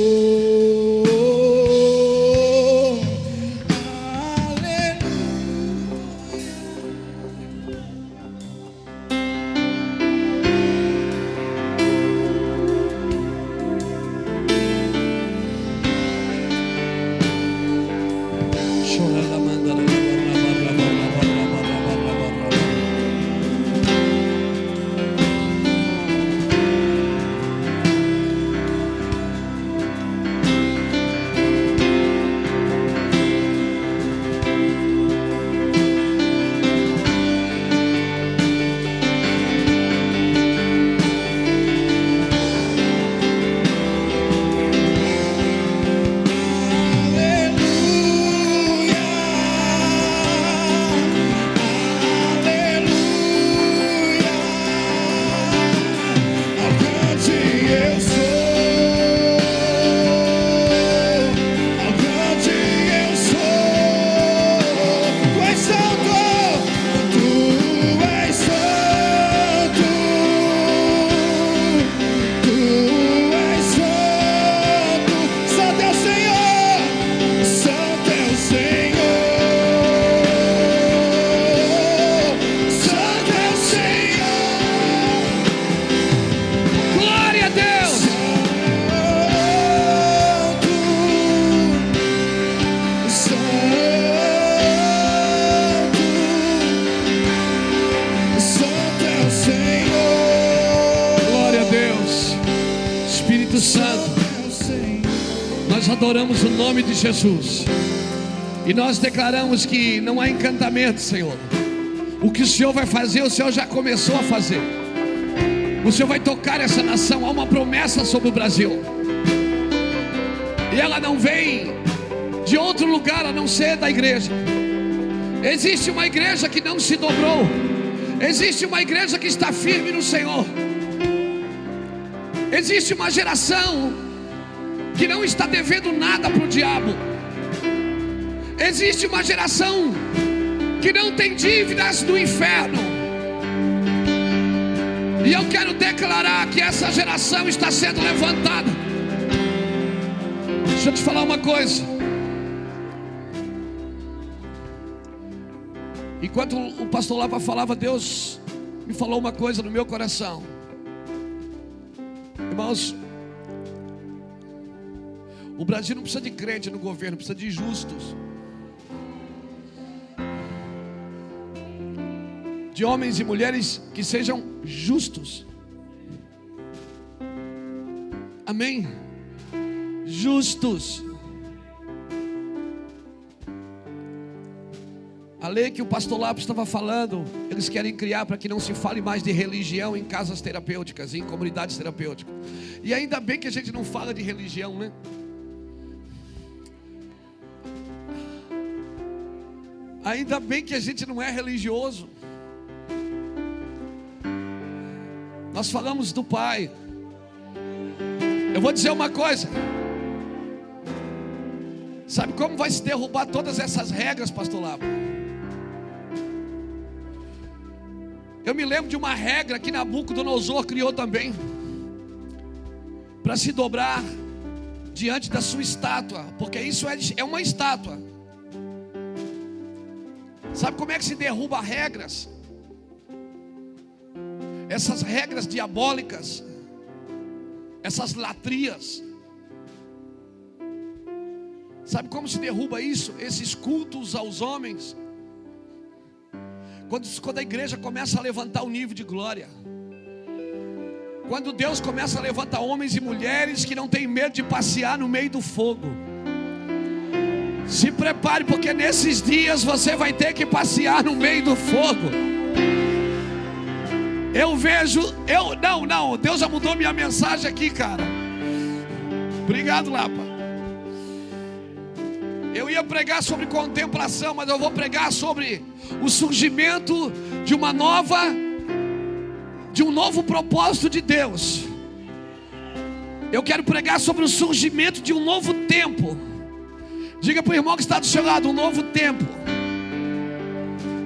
eu Jesus. E nós declaramos que não há encantamento, Senhor. O que o Senhor vai fazer, o Senhor já começou a fazer. O Senhor vai tocar essa nação. Há uma promessa sobre o Brasil. E ela não vem de outro lugar a não ser da igreja. Existe uma igreja que não se dobrou. Existe uma igreja que está firme no Senhor. Existe uma geração que não está devendo nada para o diabo. Existe uma geração que não tem dívidas do inferno. E eu quero declarar que essa geração está sendo levantada. Deixa eu te falar uma coisa. Enquanto o pastor Lapa falava, Deus me falou uma coisa no meu coração. Brasil não precisa de crente no governo, precisa de justos. De homens e mulheres que sejam justos. Amém? Justos. A lei que o pastor Lopes estava falando, eles querem criar para que não se fale mais de religião em casas terapêuticas, em comunidades terapêuticas. E ainda bem que a gente não fala de religião, né? Ainda bem que a gente não é religioso. Nós falamos do Pai. Eu vou dizer uma coisa. Sabe como vai se derrubar todas essas regras, pastor Lapa? Eu me lembro de uma regra que Nabucodonosor criou também, para se dobrar diante da sua estátua, porque isso é, é uma estátua. Sabe como é que se derruba regras? Essas regras diabólicas, essas latrias. Sabe como se derruba isso? Esses cultos aos homens quando, quando a igreja começa a levantar o nível de glória. Quando Deus começa a levantar homens e mulheres que não têm medo de passear no meio do fogo. Se prepare, porque nesses dias você vai ter que passear no meio do fogo. Eu vejo, eu não, não, Deus já mudou minha mensagem aqui, cara. Obrigado, Lapa. Eu ia pregar sobre contemplação, mas eu vou pregar sobre o surgimento de uma nova, de um novo propósito de Deus. Eu quero pregar sobre o surgimento de um novo tempo. Diga para o irmão que está do seu lado: um novo tempo.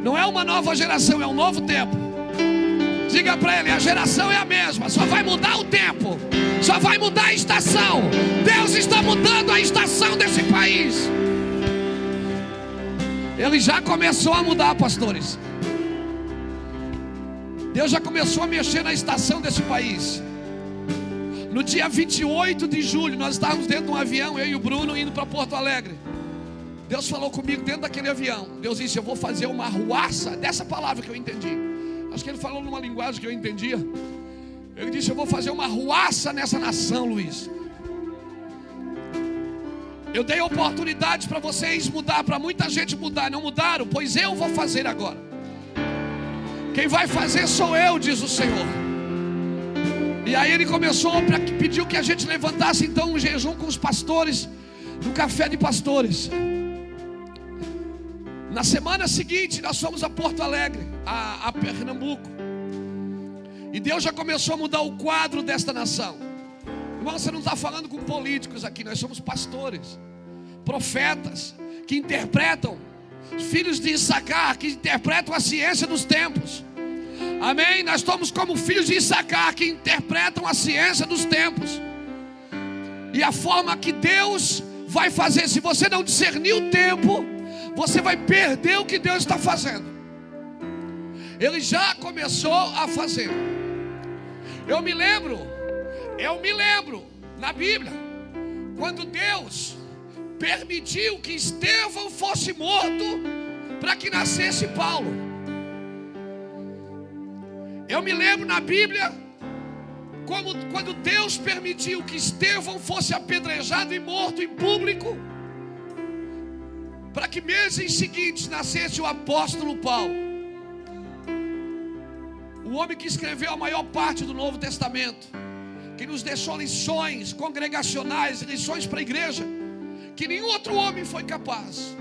Não é uma nova geração, é um novo tempo. Diga para ele: a geração é a mesma, só vai mudar o tempo, só vai mudar a estação. Deus está mudando a estação desse país. Ele já começou a mudar, pastores. Deus já começou a mexer na estação desse país. No dia 28 de julho, nós estávamos dentro de um avião, eu e o Bruno, indo para Porto Alegre. Deus falou comigo dentro daquele avião. Deus disse: Eu vou fazer uma ruaça, dessa palavra que eu entendi. Acho que ele falou numa linguagem que eu entendia. Ele disse: Eu vou fazer uma ruaça nessa nação, Luiz. Eu dei oportunidade para vocês mudar, para muita gente mudar, não mudaram, pois eu vou fazer agora. Quem vai fazer sou eu, diz o Senhor. E aí ele começou para pediu que a gente levantasse então um jejum com os pastores no café de pastores. Na semana seguinte nós fomos a Porto Alegre, a, a Pernambuco. E Deus já começou a mudar o quadro desta nação. Irmão, você não está falando com políticos aqui, nós somos pastores, profetas, que interpretam, filhos de Issacar, que interpretam a ciência dos tempos. Amém? Nós estamos como filhos de Issacar, que interpretam a ciência dos tempos. E a forma que Deus vai fazer, se você não discernir o tempo, você vai perder o que Deus está fazendo. Ele já começou a fazer. Eu me lembro eu me lembro na Bíblia, quando Deus permitiu que Estevão fosse morto para que nascesse Paulo. Eu me lembro na Bíblia como quando Deus permitiu que Estevão fosse apedrejado e morto em público, para que meses seguintes nascesse o apóstolo Paulo, o homem que escreveu a maior parte do Novo Testamento que nos deixou lições congregacionais, lições para a igreja, que nenhum outro homem foi capaz.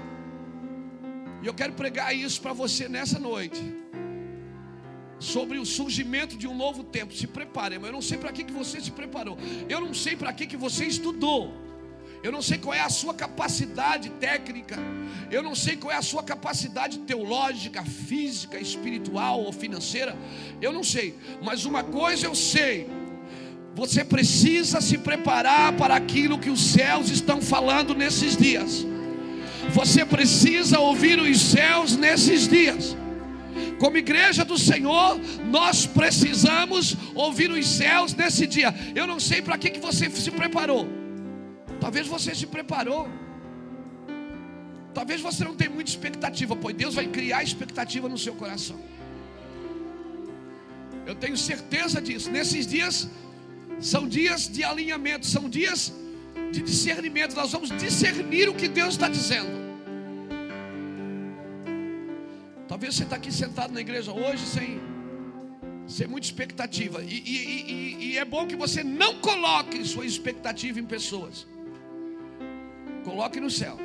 E eu quero pregar isso para você nessa noite. Sobre o surgimento de um novo tempo. Se prepare, mas eu não sei para que, que você se preparou. Eu não sei para que, que você estudou. Eu não sei qual é a sua capacidade técnica. Eu não sei qual é a sua capacidade teológica, física, espiritual ou financeira. Eu não sei. Mas uma coisa eu sei Você precisa se preparar para aquilo que os céus estão falando nesses dias. Você precisa ouvir os céus nesses dias. Como igreja do Senhor, nós precisamos ouvir os céus nesse dia. Eu não sei para que, que você se preparou. Talvez você se preparou. Talvez você não tenha muita expectativa, pois Deus vai criar expectativa no seu coração. Eu tenho certeza disso. Nesses dias são dias de alinhamento, são dias de discernimento. Nós vamos discernir o que Deus está dizendo. Talvez você está aqui sentado na igreja hoje sem, sem muita expectativa. E, e, e, e é bom que você não coloque sua expectativa em pessoas. Coloque no céu.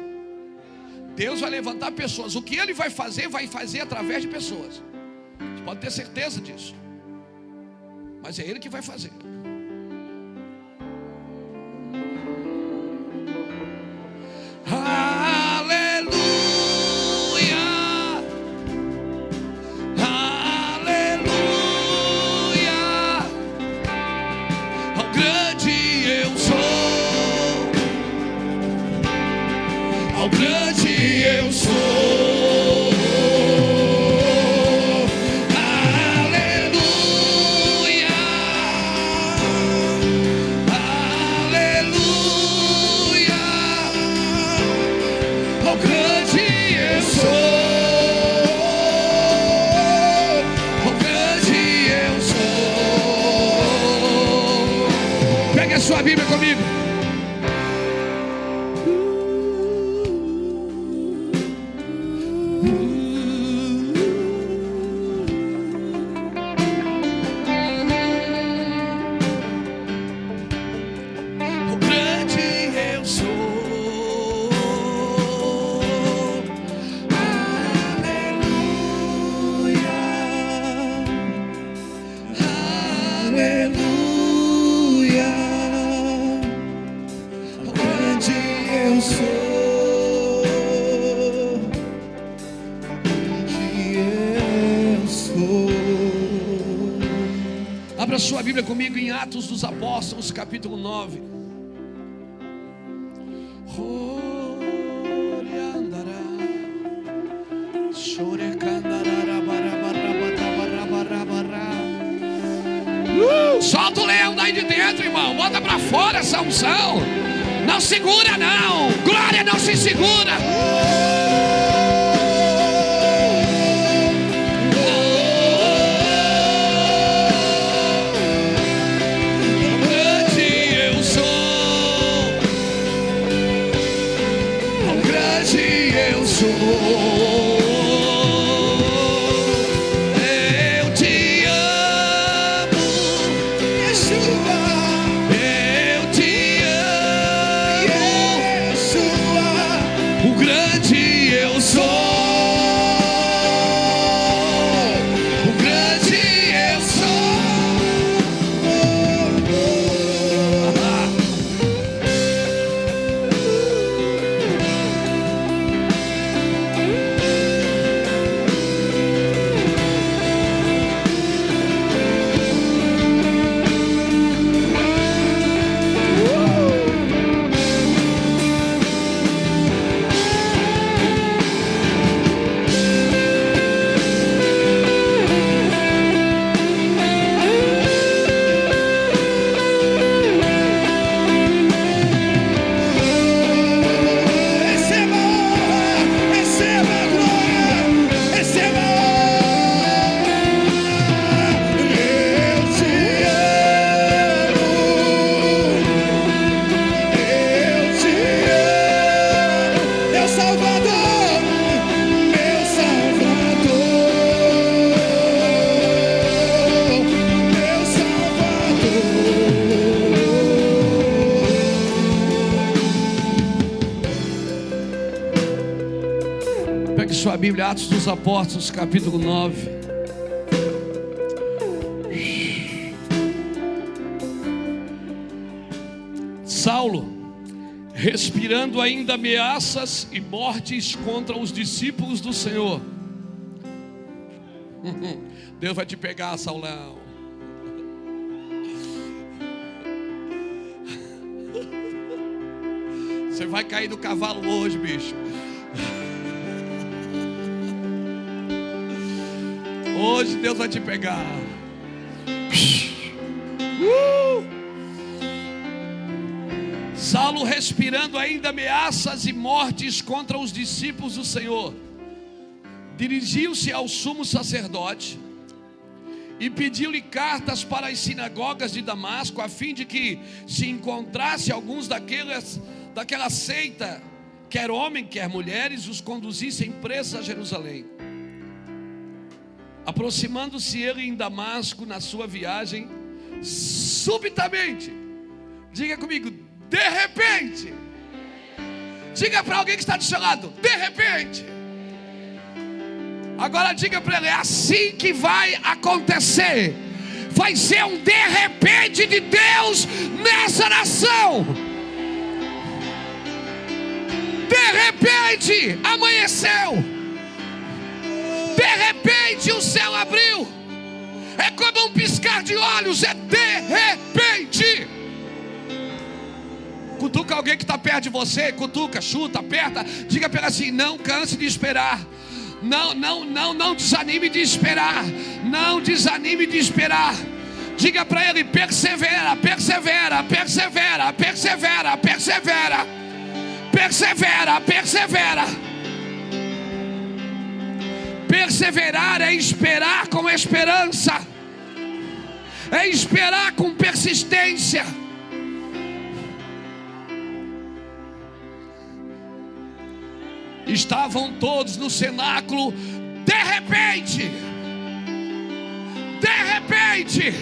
Deus vai levantar pessoas. O que Ele vai fazer, vai fazer através de pessoas. Você pode ter certeza disso. Mas é Ele que vai fazer. hmm Apóstolos, capítulo 9. Uh, solta o leão daí de dentro, irmão. Bota para fora essa unção. Não segura, não. Glória não se segura. Apóstolos, capítulo 9. Saulo, respirando ainda ameaças e mortes contra os discípulos do Senhor. Deus vai te pegar, Saulão. Você vai cair do cavalo hoje, bicho. Hoje Deus vai te pegar. Uh! Saulo respirando ainda ameaças e mortes contra os discípulos do Senhor. Dirigiu-se ao sumo sacerdote e pediu-lhe cartas para as sinagogas de Damasco, a fim de que se encontrasse alguns daquelas, daquela seita, quer homem, quer mulheres, os conduzissem presos a Jerusalém. Aproximando-se ele em Damasco na sua viagem, subitamente, diga comigo, de repente, diga para alguém que está do seu lado, de repente, Agora diga para ele: é assim que vai acontecer. Vai ser um de repente de Deus nessa nação. De repente amanheceu. De repente o céu abriu. É como um piscar de olhos, é de repente. Cutuca alguém que está perto de você, cutuca, chuta, aperta, diga para assim: não canse de esperar. Não, não, não, não desanime de esperar. Não desanime de esperar. Diga para ele: persevera, persevera, persevera, persevera, persevera, persevera, persevera. Perseverar é esperar com esperança, é esperar com persistência. Estavam todos no cenáculo, de repente, de repente,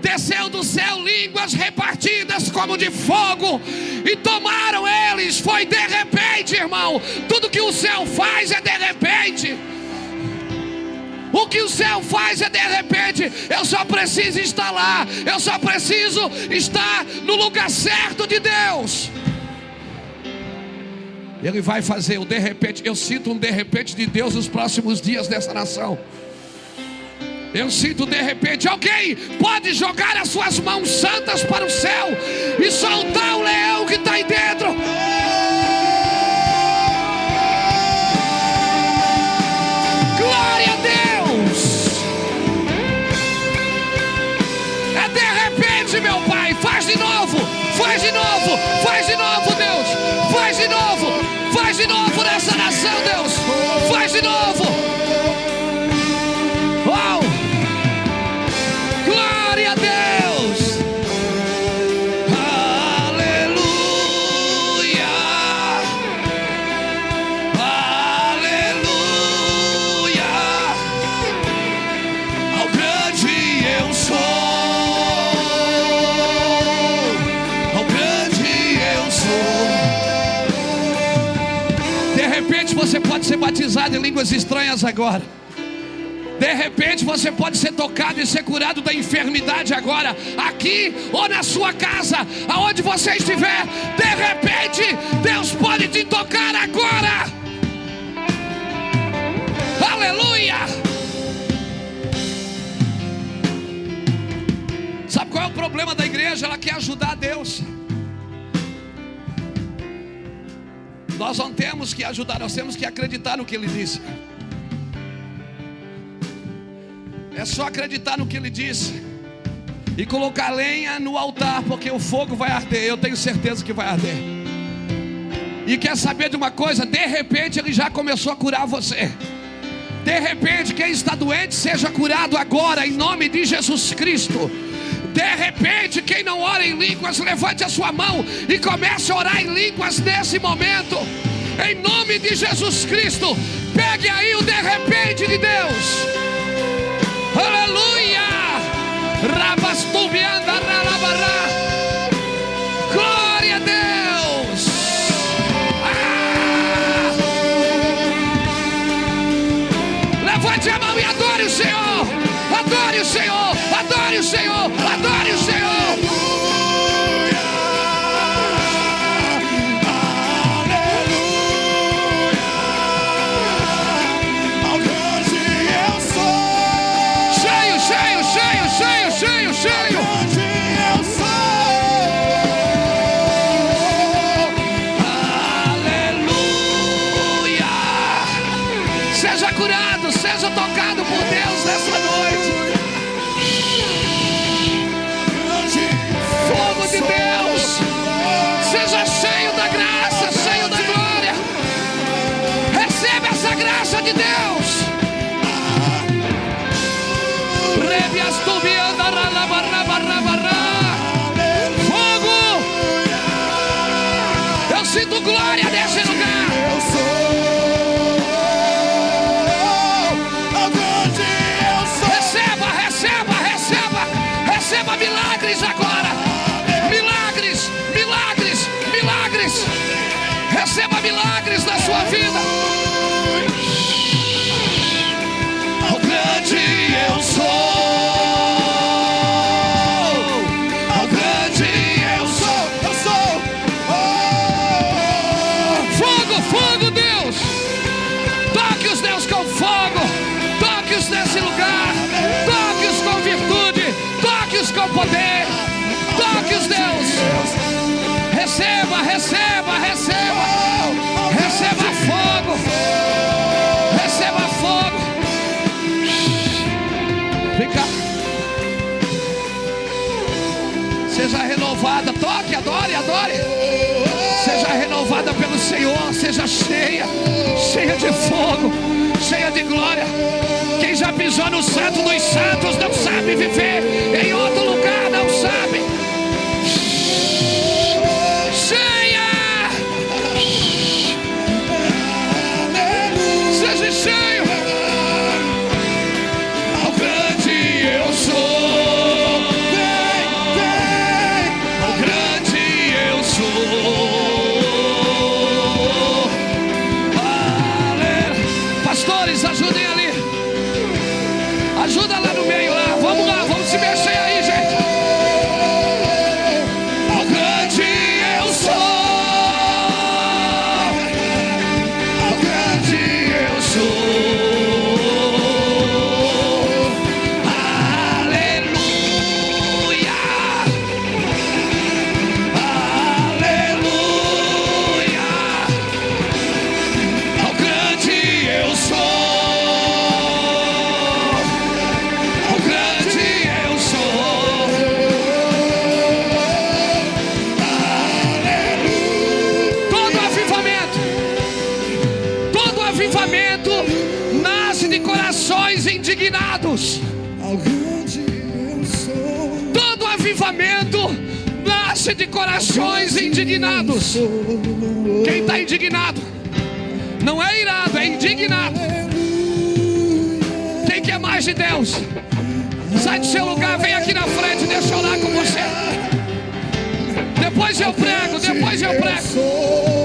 desceu do céu línguas repartidas como de fogo e tomaram eles. Foi de repente, irmão. Tudo que o céu faz é de repente. O que o céu faz é de repente. Eu só preciso estar lá. Eu só preciso estar no lugar certo de Deus. Ele vai fazer o de repente. Eu sinto um de repente de Deus nos próximos dias dessa nação. Eu sinto de repente, alguém pode jogar as suas mãos santas para o céu e soltar o leão que está aí dentro. Glória a Deus! De novo, faz de novo, Deus, faz de novo. Faz de novo nessa nação, Deus. Faz de novo. Línguas estranhas agora. De repente você pode ser tocado e ser curado da enfermidade agora, aqui ou na sua casa, aonde você estiver. De repente, Deus pode te tocar agora. Aleluia! Sabe qual é o problema da igreja? Ela quer ajudar Deus. Nós não temos que ajudar, nós temos que acreditar no que Ele disse. É só acreditar no que Ele disse e colocar lenha no altar, porque o fogo vai arder. Eu tenho certeza que vai arder. E quer saber de uma coisa? De repente Ele já começou a curar você. De repente, quem está doente seja curado agora, em nome de Jesus Cristo. De repente, quem não ora em línguas, levante a sua mão e comece a orar em línguas nesse momento. Em nome de Jesus Cristo, pegue aí o de repente de Deus. Aleluia! Rabastubianda ralabará. receba, receba, receba. Receba fogo. Receba fogo. Vem cá. Seja renovada. Toque, adore, adore. Seja renovada pelo Senhor. Seja cheia. Cheia de fogo. Cheia de glória. Quem já pisou no santo dos santos não sabe viver. De corações indignados. Quem está indignado? Não é irado, é indignado. Quem quer mais de Deus? Sai do seu lugar, vem aqui na frente, deixa eu orar com você. Depois eu prego, depois eu prego.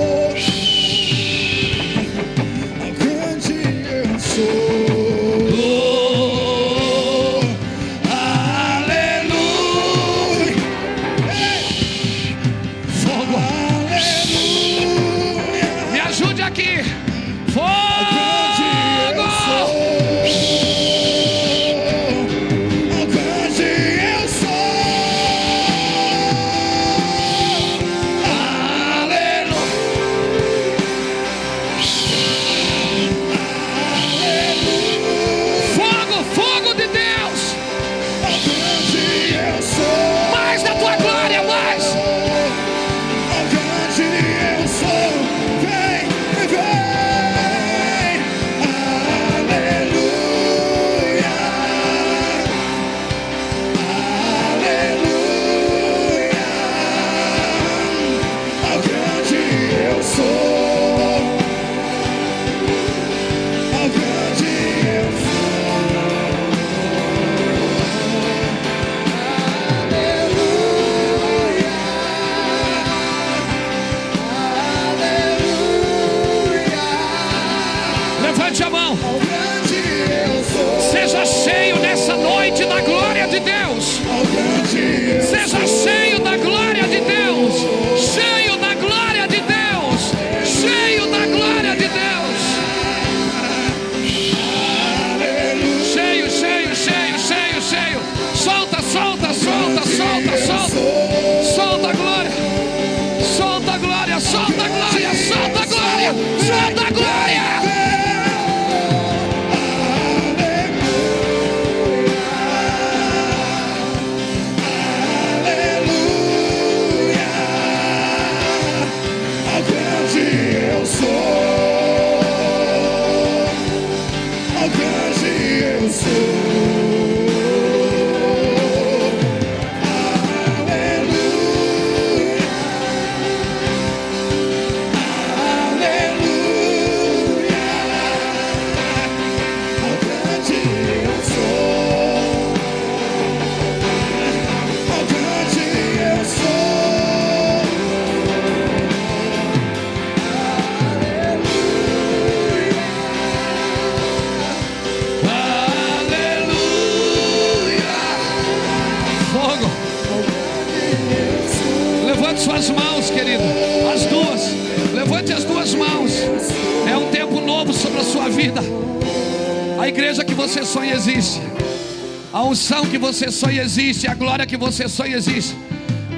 Sonha existe. A glória que você sonha existe.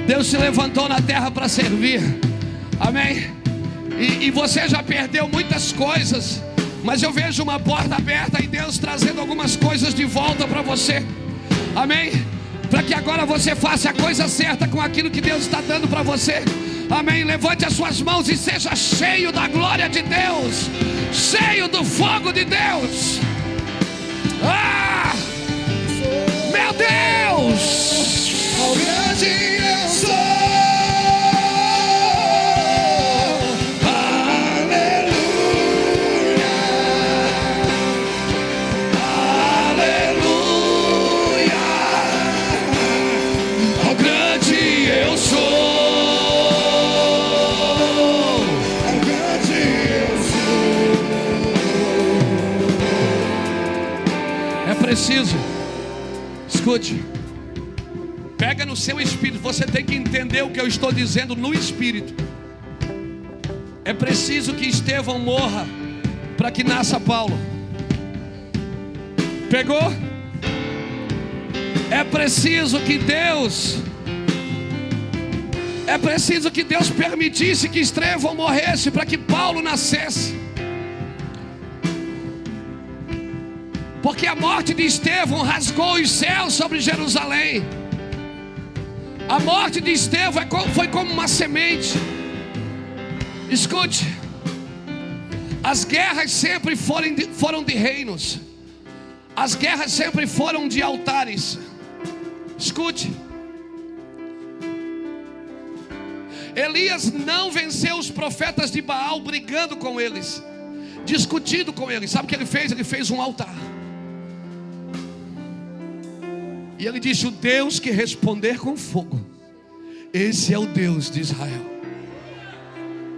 Deus se levantou na terra para servir. Amém. E, e você já perdeu muitas coisas. Mas eu vejo uma porta aberta e Deus trazendo algumas coisas de volta para você. Amém para que agora você faça a coisa certa com aquilo que Deus está dando para você. Amém. Levante as suas mãos e seja cheio da glória de Deus, cheio do fogo de Deus. Deus! Quão grande eu sou. Aleluia! Quão grande eu sou! Quão grande eu sou. É preciso. Escute. Seu espírito. Você tem que entender o que eu estou dizendo no espírito. É preciso que Estevão morra para que nasça Paulo. Pegou? É preciso que Deus É preciso que Deus permitisse que Estevão morresse para que Paulo nascesse. Porque a morte de Estevão rasgou os céus sobre Jerusalém. A morte de Estevão é foi como uma semente. Escute, as guerras sempre foram de, foram de reinos, as guerras sempre foram de altares. Escute, Elias não venceu os profetas de Baal brigando com eles, discutindo com eles. Sabe o que ele fez? Ele fez um altar. E ele disse: O Deus que responder com fogo, esse é o Deus de Israel.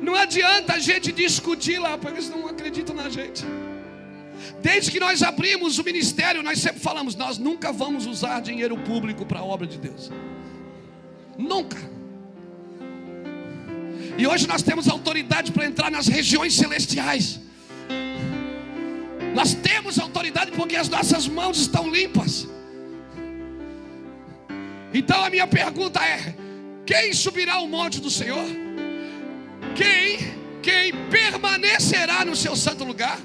Não adianta a gente discutir lá, porque eles não acreditam na gente. Desde que nós abrimos o ministério, nós sempre falamos: nós nunca vamos usar dinheiro público para a obra de Deus. Nunca. E hoje nós temos autoridade para entrar nas regiões celestiais. Nós temos autoridade porque as nossas mãos estão limpas. Então a minha pergunta é: quem subirá ao monte do Senhor? Quem, quem permanecerá no seu santo lugar?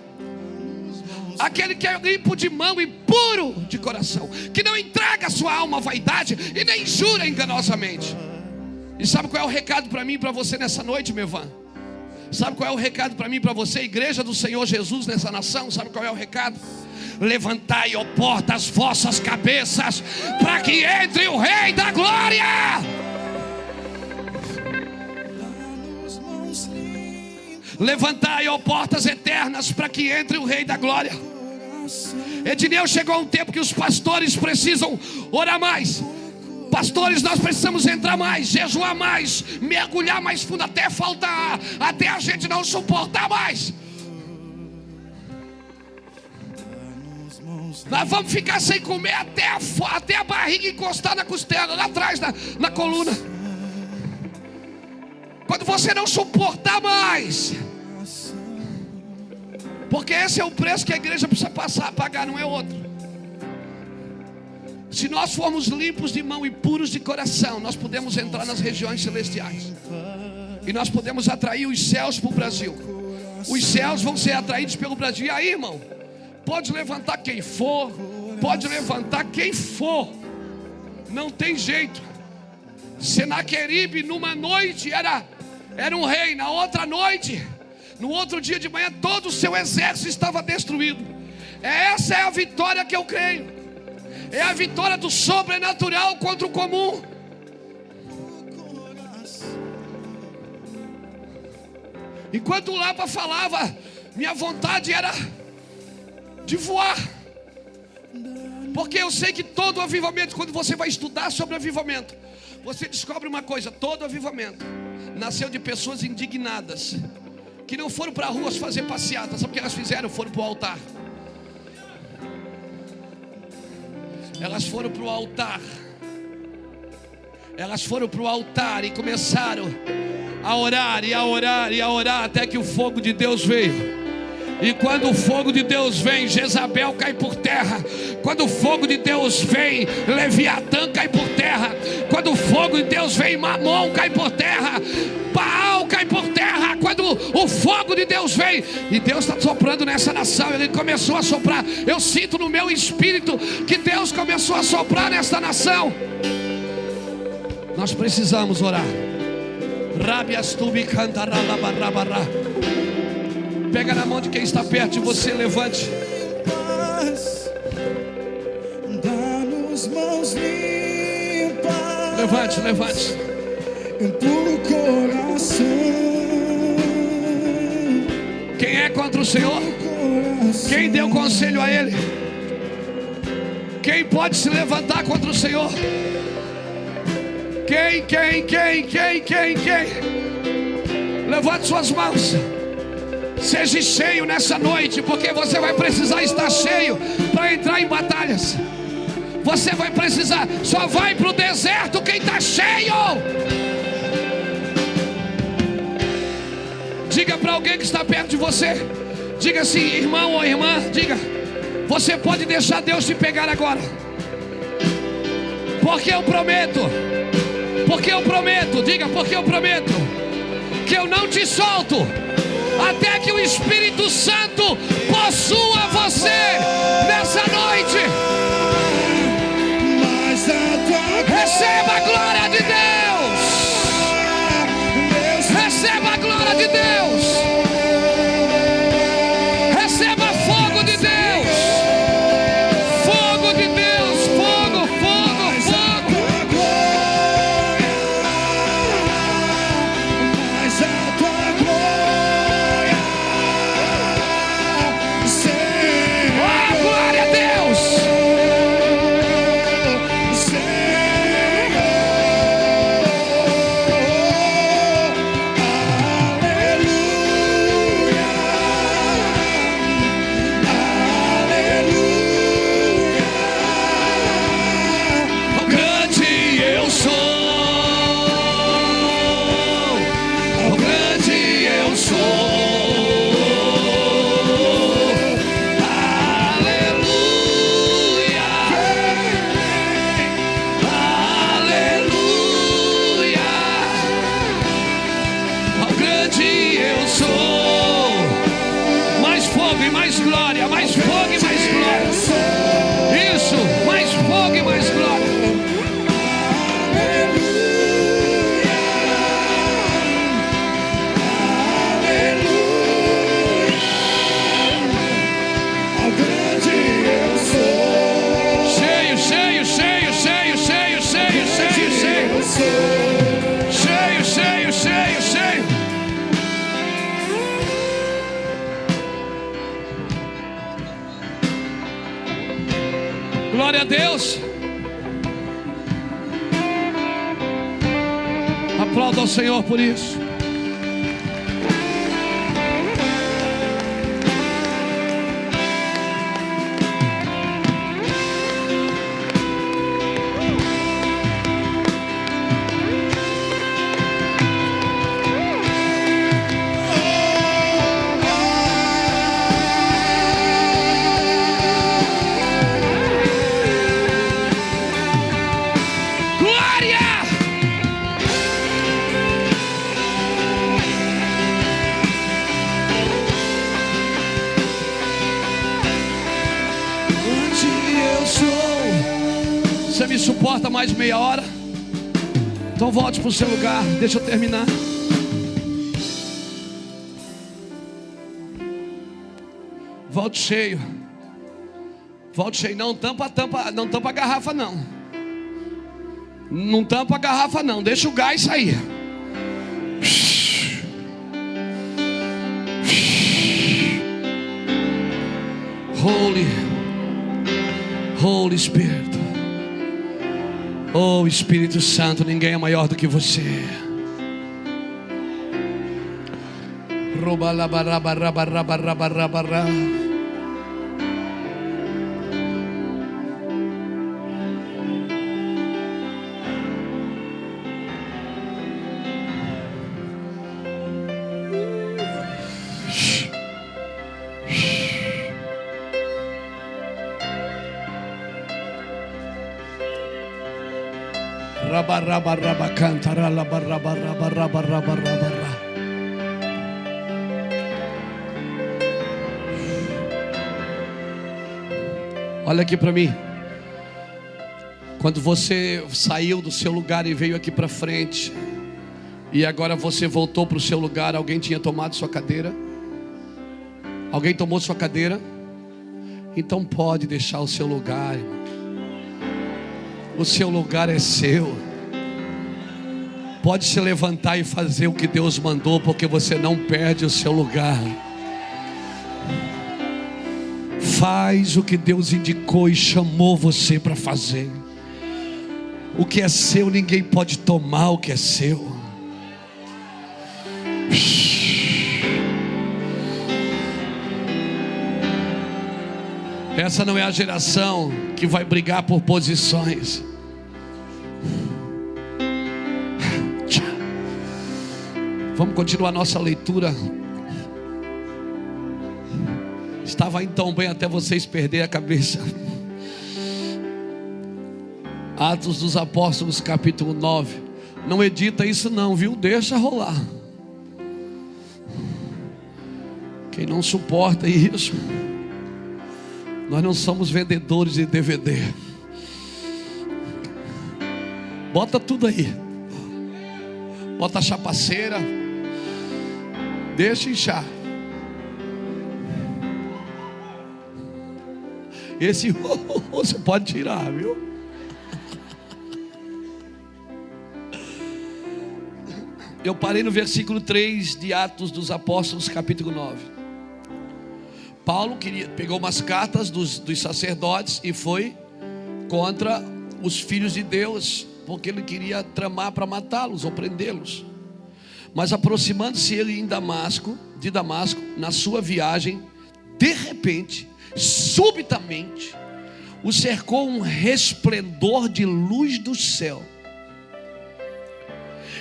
Aquele que é limpo de mão e puro de coração, que não entrega sua alma à vaidade e nem jura enganosamente. E sabe qual é o recado para mim e para você nessa noite, Mevan? Sabe qual é o recado para mim para você, igreja do Senhor Jesus nessa nação? Sabe qual é o recado? Levantai, ó porta, as vossas cabeças, para que entre o Rei da Glória. Levantai, ó portas eternas, para que entre o Rei da Glória. Edneu chegou um tempo que os pastores precisam orar mais. Pastores, nós precisamos entrar mais, jejuar mais, mergulhar mais fundo até faltar, até a gente não suportar mais. Nós vamos ficar sem comer até a, até a barriga encostar na costela, lá atrás, na, na coluna. Quando você não suportar mais. Porque esse é o preço que a igreja precisa passar, pagar, não é outro. Se nós formos limpos de mão e puros de coração, nós podemos entrar nas regiões celestiais. E nós podemos atrair os céus para o Brasil. Os céus vão ser atraídos pelo Brasil. E aí, irmão? Pode levantar quem for, pode levantar quem for. Não tem jeito. Senaqueribe numa noite era era um rei, na outra noite, no outro dia de manhã todo o seu exército estava destruído. Essa é a vitória que eu creio. É a vitória do sobrenatural contra o comum. Enquanto o Lapa falava, minha vontade era de voar. Porque eu sei que todo avivamento, quando você vai estudar sobre avivamento, você descobre uma coisa: todo avivamento nasceu de pessoas indignadas, que não foram para ruas fazer passeata, sabe o que elas fizeram? Foram para o altar. Elas foram para o altar. Elas foram para o altar e começaram a orar e a orar e a orar até que o fogo de Deus veio. E quando o fogo de Deus vem, Jezabel cai por terra. Quando o fogo de Deus vem, Leviatã cai por terra. Quando o fogo de Deus vem, Mamon cai por terra. Baal cai por terra. O fogo de Deus vem, e Deus está soprando nessa nação, Ele começou a soprar. Eu sinto no meu espírito que Deus começou a soprar nesta nação. Nós precisamos orar. Pega na mão de quem está perto de você, levante. Paz, dá-nos mãos limpas. Levante, levante. Um puro coração. Quem é contra o Senhor? Quem deu conselho a Ele? Quem pode se levantar contra o Senhor? Quem, quem, quem, quem, quem, quem? Levante suas mãos. Seja cheio nessa noite, porque você vai precisar estar cheio para entrar em batalhas. Você vai precisar, só vai para o deserto quem está cheio. Diga para alguém que está perto de você. Diga assim, irmão ou irmã, diga. Você pode deixar Deus te pegar agora. Porque eu prometo. Porque eu prometo, diga, porque eu prometo que eu não te solto até que o Espírito Santo possua você nessa noite. Receba a glória de Deus. Volte para o seu lugar, deixa eu terminar. Volte cheio. Volte cheio. Não tampa, tampa, não tampa a garrafa não. Não tampa a garrafa não. Deixa o gás sair. Holy, Holy Spirit. Oh Espírito Santo, ninguém é maior que você é. barra barra raba raba raba raba raba raba. Olha aqui para mim. Quando você saiu do seu lugar e veio aqui para frente, e agora você voltou para o seu lugar, alguém tinha tomado sua cadeira? Alguém tomou sua cadeira? Então pode deixar o seu lugar. O seu lugar é seu. Pode se levantar e fazer o que Deus mandou, porque você não perde o seu lugar. Faz o que Deus indicou e chamou você para fazer. O que é seu, ninguém pode tomar o que é seu. Essa não é a geração que vai brigar por posições. Vamos continuar nossa leitura. Estava então bem até vocês perderem a cabeça. Atos dos Apóstolos, capítulo 9. Não edita isso, não, viu? Deixa rolar. Quem não suporta isso, nós não somos vendedores de DVD. Bota tudo aí. Bota a chapaceira. Deixa inchar. Esse você pode tirar, viu? Eu parei no versículo 3 de Atos dos Apóstolos, capítulo 9. Paulo queria, pegou umas cartas dos, dos sacerdotes e foi contra os filhos de Deus, porque ele queria tramar para matá-los ou prendê-los. Mas aproximando-se ele em Damasco, de Damasco, na sua viagem, de repente, subitamente, o cercou um resplendor de luz do céu.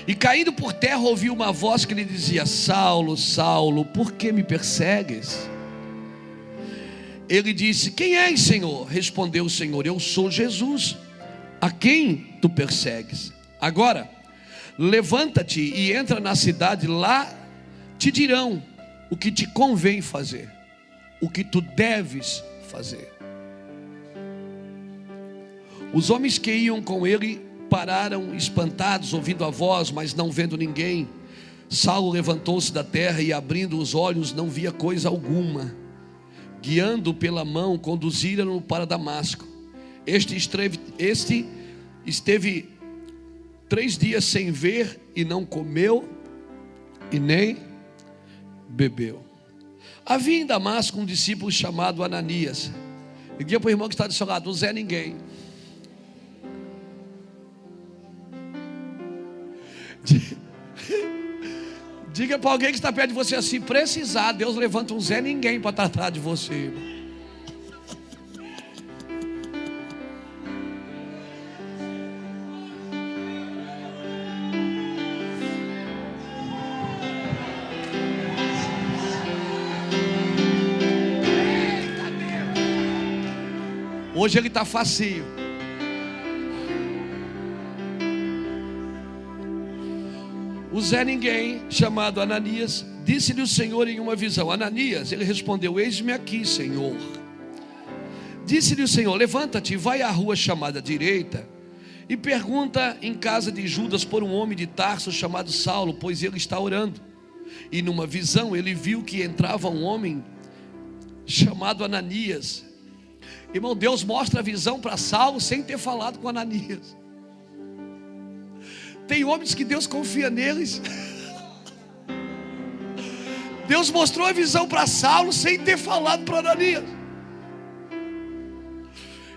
E caindo por terra, ouviu uma voz que lhe dizia: Saulo, Saulo, por que me persegues? Ele disse: Quem és, Senhor? Respondeu o Senhor: Eu sou Jesus, a quem tu persegues. Agora, levanta-te e entra na cidade, lá te dirão o que te convém fazer, o que tu deves fazer. Os homens que iam com ele pararam espantados, ouvindo a voz, mas não vendo ninguém. Saulo levantou-se da terra e, abrindo os olhos, não via coisa alguma. Guiando pela mão, conduziram-no para Damasco. Este esteve, este esteve três dias sem ver e não comeu e nem bebeu. Havia em Damasco um discípulo chamado Ananias. Diga para o irmão que está do seu lado: não Zé ninguém. Diga para alguém que está perto de você assim: precisar, Deus levanta um Zé ninguém para tratar de você. Hoje ele está facinho. O Zé Ninguém, chamado Ananias, disse-lhe o Senhor em uma visão: Ananias, ele respondeu: Eis-me aqui, Senhor. Disse-lhe o Senhor: Levanta-te, vai à rua chamada direita e pergunta em casa de Judas por um homem de Tarso chamado Saulo, pois ele está orando. E numa visão ele viu que entrava um homem chamado Ananias Irmão, Deus mostra a visão para Saulo sem ter falado com Ananias. Tem homens que Deus confia neles. Deus mostrou a visão para Saulo sem ter falado para Ananias.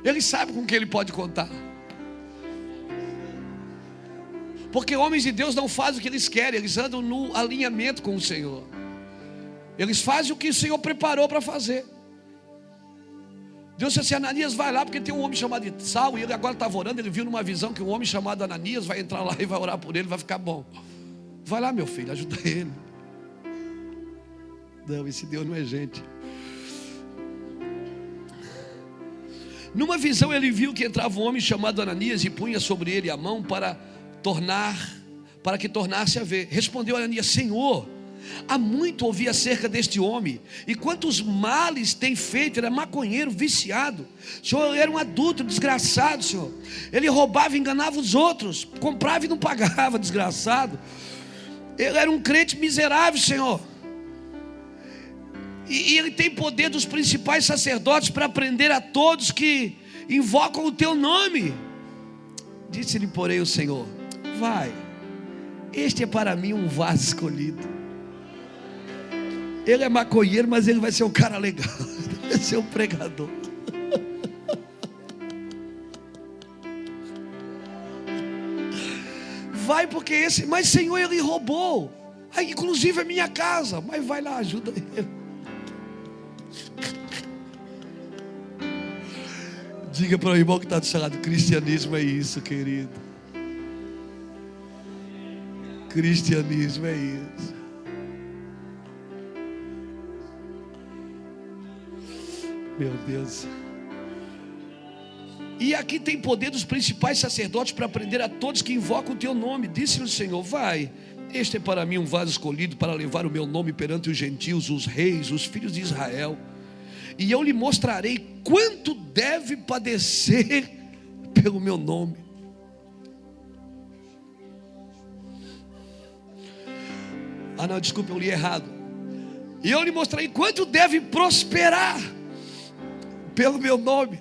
Ele sabe com quem ele pode contar. Porque homens de Deus não fazem o que eles querem, eles andam no alinhamento com o Senhor. Eles fazem o que o Senhor preparou para fazer. Deus disse assim: Ananias vai lá, porque tem um homem chamado Sal, e ele agora estava orando. Ele viu numa visão que um homem chamado Ananias vai entrar lá e vai orar por ele, vai ficar bom. Vai lá, meu filho, ajuda ele. Não, esse Deus não é gente. Numa visão ele viu que entrava um homem chamado Ananias e punha sobre ele a mão para tornar, para que tornasse a ver. Respondeu Ananias: Senhor, há muito ouvi acerca deste homem, e quantos males tem feito, era maconheiro, viciado. O senhor era um adulto, desgraçado, senhor. Ele roubava, enganava os outros, comprava e não pagava, desgraçado. Ele era um crente miserável, Senhor. E, e ele tem poder dos principais sacerdotes para prender a todos que invocam o teu nome. Disse-lhe, porém, o Senhor: Vai, este é para mim um vaso escolhido. Ele é maconheiro, mas ele vai ser um cara legal, vai ser um pregador. Vai porque esse, mas Senhor, ele roubou. Aí, inclusive a minha casa, mas vai lá, ajuda ele. Diga para o irmão que está do seu lado: cristianismo é isso, querido. Cristianismo é isso. Meu Deus. E aqui tem poder dos principais sacerdotes para prender a todos que invocam o teu nome. Disse-lhe o Senhor: Vai, este é para mim um vaso escolhido para levar o meu nome perante os gentios, os reis, os filhos de Israel e eu lhe mostrarei quanto deve padecer pelo meu nome. Ah, não, desculpe, eu li errado. E eu lhe mostrarei quanto deve prosperar pelo meu nome.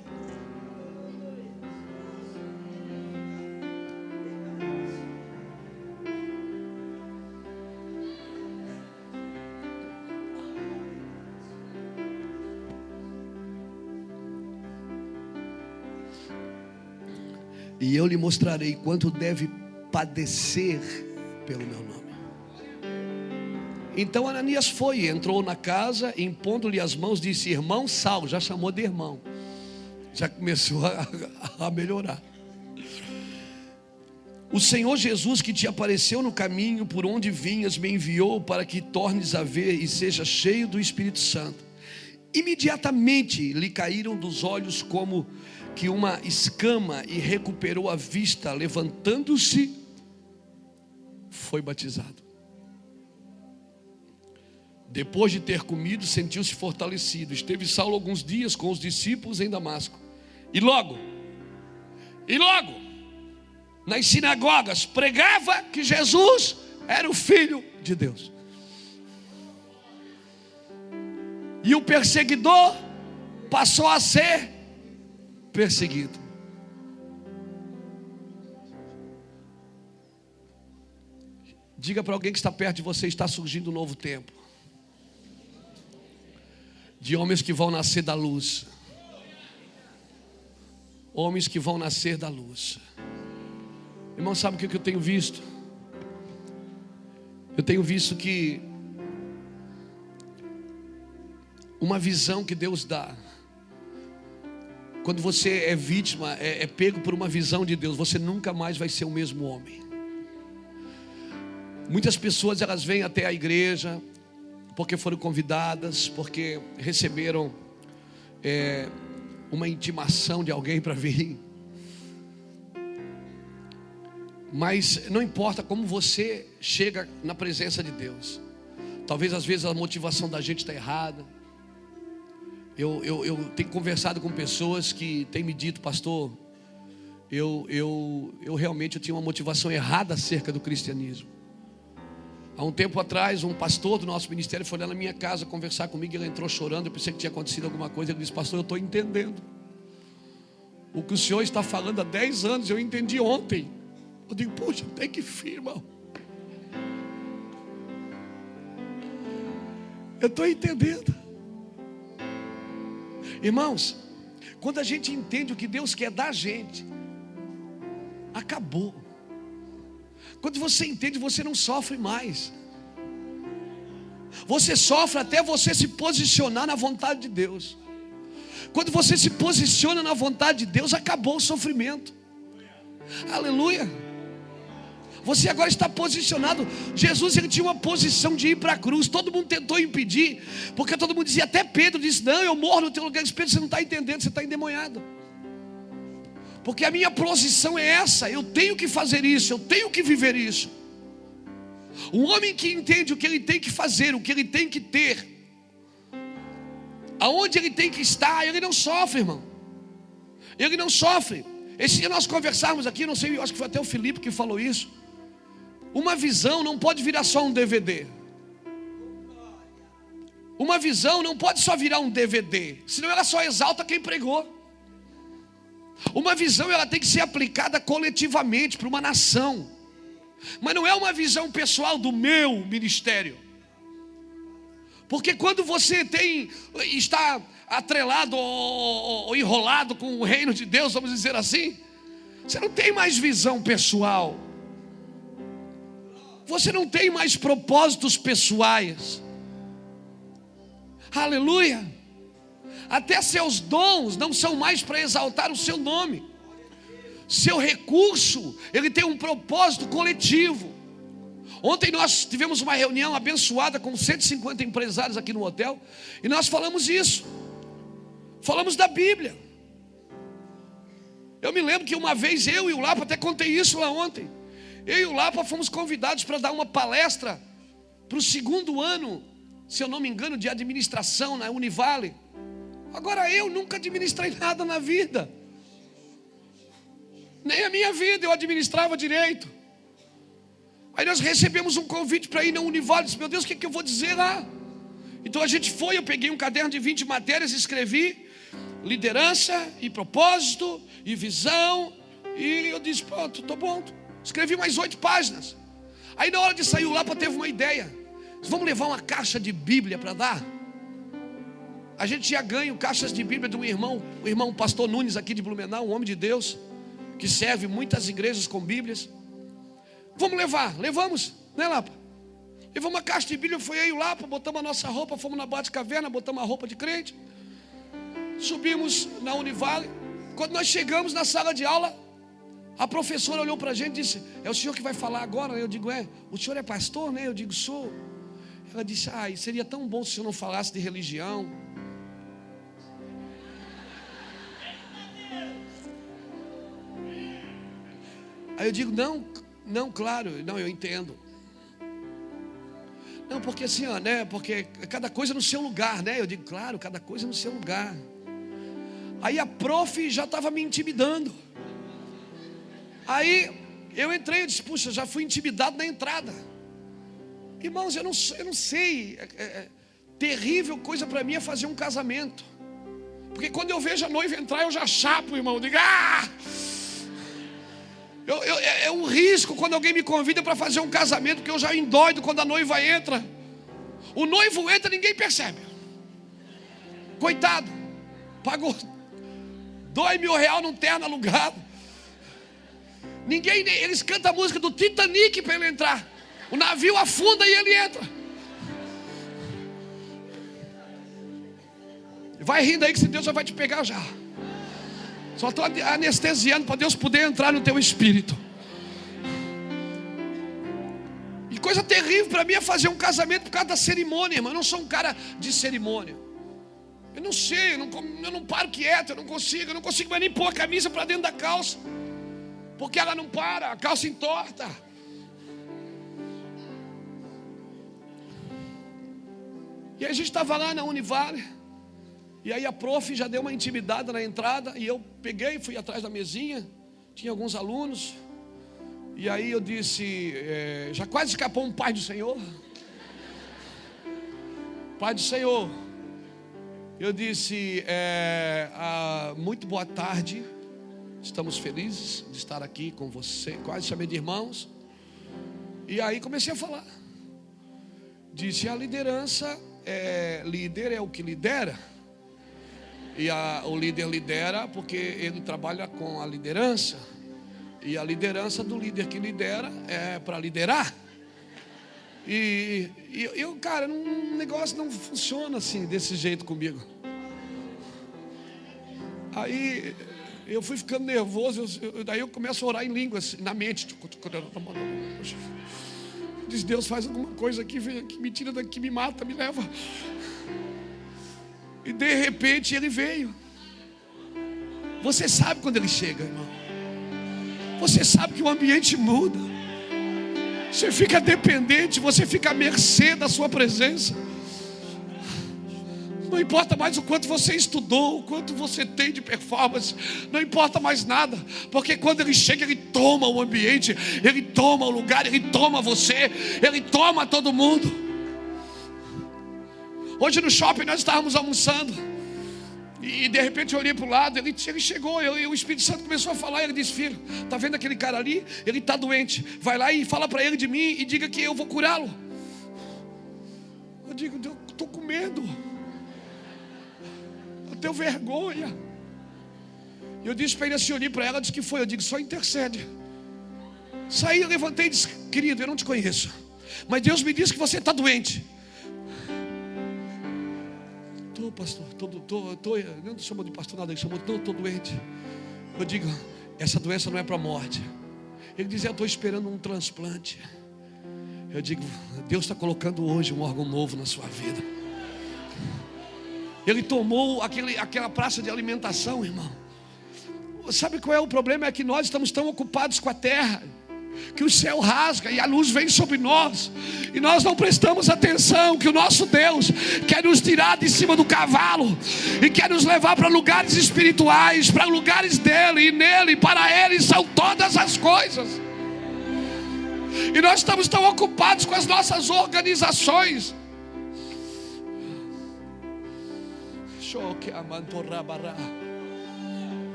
e eu lhe mostrarei quanto deve padecer pelo meu nome. Então Ananias foi, entrou na casa, impondo-lhe as mãos, disse: Irmão Sal, já chamou de irmão, já começou a, a melhorar. O Senhor Jesus que te apareceu no caminho por onde vinhas me enviou para que tornes a ver e seja cheio do Espírito Santo. Imediatamente lhe caíram dos olhos como que uma escama e recuperou a vista, levantando-se, foi batizado. Depois de ter comido, sentiu-se fortalecido. Esteve Saulo alguns dias com os discípulos em Damasco. E logo, e logo, nas sinagogas, pregava que Jesus era o Filho de Deus. E o perseguidor passou a ser perseguido. Diga para alguém que está perto de você: está surgindo um novo tempo. De homens que vão nascer da luz. Homens que vão nascer da luz. Irmão, sabe o que eu tenho visto? Eu tenho visto que uma visão que Deus dá quando você é vítima, é, é pego por uma visão de Deus, você nunca mais vai ser o mesmo homem. Muitas pessoas elas vêm até a igreja porque foram convidadas, porque receberam é, uma intimação de alguém para vir. Mas não importa como você chega na presença de Deus. Talvez às vezes a motivação da gente está errada. Eu, eu, eu tenho conversado com pessoas que têm me dito, pastor, eu, eu, eu realmente eu tinha uma motivação errada acerca do cristianismo. Há um tempo atrás, um pastor do nosso ministério foi lá na minha casa conversar comigo. Ele entrou chorando. Eu pensei que tinha acontecido alguma coisa. Ele disse: Pastor, eu estou entendendo. O que o senhor está falando há 10 anos, eu entendi ontem. Eu digo: Puxa, tem que firma. Eu estou entendendo. Irmãos, quando a gente entende o que Deus quer da gente, acabou. Quando você entende, você não sofre mais. Você sofre até você se posicionar na vontade de Deus. Quando você se posiciona na vontade de Deus, acabou o sofrimento. Aleluia. Você agora está posicionado. Jesus ele tinha uma posição de ir para a cruz. Todo mundo tentou impedir, porque todo mundo dizia, até Pedro disse: Não, eu morro no teu lugar. Pedro, você não está entendendo, você está endemoniado. Porque a minha posição é essa, eu tenho que fazer isso, eu tenho que viver isso. Um homem que entende o que ele tem que fazer, o que ele tem que ter, aonde ele tem que estar, ele não sofre, irmão. Ele não sofre. Esse dia nós conversarmos aqui, não sei, acho que foi até o Felipe que falou isso. Uma visão não pode virar só um DVD. Uma visão não pode só virar um DVD, senão ela só exalta quem pregou. Uma visão ela tem que ser aplicada coletivamente para uma nação. Mas não é uma visão pessoal do meu ministério. Porque quando você tem está atrelado ou, ou enrolado com o reino de Deus, vamos dizer assim, você não tem mais visão pessoal. Você não tem mais propósitos pessoais. Aleluia. Até seus dons não são mais para exaltar o seu nome. Seu recurso, ele tem um propósito coletivo. Ontem nós tivemos uma reunião abençoada com 150 empresários aqui no hotel e nós falamos isso. Falamos da Bíblia. Eu me lembro que uma vez eu e o Lapa, até contei isso lá ontem. Eu e o Lapa fomos convidados para dar uma palestra para o segundo ano, se eu não me engano, de administração na Univale. Agora eu nunca administrei nada na vida. Nem a minha vida eu administrava direito. Aí nós recebemos um convite para ir na Univale. Disse, meu Deus, o que, é que eu vou dizer lá? Então a gente foi, eu peguei um caderno de 20 matérias, escrevi liderança e propósito e visão. E eu disse, pronto, estou bom. Escrevi mais oito páginas. Aí na hora de sair o Lapa teve uma ideia. Vamos levar uma caixa de Bíblia para dar? A gente tinha ganho caixas de Bíblia de um irmão, o irmão pastor Nunes aqui de Blumenau, um homem de Deus, que serve muitas igrejas com Bíblias. Vamos levar, levamos, né, Lapa? Levamos uma caixa de Bíblia, foi aí o Lapa, botamos a nossa roupa, fomos na Bate Caverna, botamos a roupa de crente, subimos na Univale. Quando nós chegamos na sala de aula, a professora olhou para a gente e disse: É o senhor que vai falar agora? Eu digo: É, o senhor é pastor, né? Eu digo: Sou. Ela disse: Ai, seria tão bom se o senhor não falasse de religião. Aí eu digo, não, não, claro, não, eu entendo. Não, porque assim, ó, né? Porque cada coisa no seu lugar, né? Eu digo, claro, cada coisa no seu lugar. Aí a prof já estava me intimidando. Aí eu entrei e disse, puxa, já fui intimidado na entrada. Irmãos, eu não, eu não sei. É, é, é terrível coisa para mim é fazer um casamento. Porque quando eu vejo a noiva entrar, eu já chapo, irmão. Eu digo, ah! Eu, eu, é, é um risco quando alguém me convida para fazer um casamento, porque eu já endoido quando a noiva entra. O noivo entra, ninguém percebe. Coitado, pagou dois mil reais num terno alugado. Ninguém, eles cantam a música do Titanic para ele entrar. O navio afunda e ele entra. Vai rindo aí que se Deus já vai te pegar já. Só estou anestesiando para Deus poder entrar no teu espírito. E coisa terrível para mim é fazer um casamento por causa da cerimônia, irmão. Eu não sou um cara de cerimônia. Eu não sei, eu não, eu não paro quieto, eu não consigo, eu não consigo mais nem pôr a camisa para dentro da calça. Porque ela não para, a calça entorta. E a gente estava lá na Univale. E aí a prof já deu uma intimidada na entrada e eu peguei, fui atrás da mesinha, tinha alguns alunos. E aí eu disse, é, já quase escapou um pai do Senhor. Pai do Senhor. Eu disse, é, ah, muito boa tarde. Estamos felizes de estar aqui com você. Quase chamei de irmãos. E aí comecei a falar. Disse a liderança, é, líder é o que lidera. E a, o líder lidera porque ele trabalha com a liderança. E a liderança do líder que lidera é para liderar. E, e eu, cara, um negócio não funciona assim, desse jeito comigo. Aí eu fui ficando nervoso, eu, eu, daí eu começo a orar em línguas, na mente. Diz, Deus, faz alguma coisa aqui, que me tira daqui, me mata, me leva. E de repente ele veio. Você sabe quando ele chega, irmão. você sabe que o ambiente muda. Você fica dependente, você fica à mercê da sua presença. Não importa mais o quanto você estudou, o quanto você tem de performance, não importa mais nada, porque quando ele chega, ele toma o ambiente, ele toma o lugar, ele toma você, ele toma todo mundo. Hoje no shopping nós estávamos almoçando, e de repente eu olhei para o lado, ele, ele chegou, eu, o Espírito Santo começou a falar, ele disse: Filho, está vendo aquele cara ali? Ele está doente, vai lá e fala para ele de mim e diga que eu vou curá-lo. Eu digo, eu estou com medo tenho vergonha. E eu disse para ele assim, eu olhei para ela, disse que foi. Eu digo, só intercede. Saí, levantei e disse, querido, eu não te conheço. Mas Deus me disse que você está doente. Estou, pastor, estou, estou, não chamou de pastor nada, ele chamou, estou, estou doente. Eu digo, essa doença não é para a morte. Ele dizia, eu estou esperando um transplante. Eu digo, Deus está colocando hoje um órgão novo na sua vida. Ele tomou aquele, aquela praça de alimentação, irmão. Sabe qual é o problema? É que nós estamos tão ocupados com a terra que o céu rasga e a luz vem sobre nós, e nós não prestamos atenção que o nosso Deus quer nos tirar de cima do cavalo e quer nos levar para lugares espirituais, para lugares dele e nele, para ele são todas as coisas. E nós estamos tão ocupados com as nossas organizações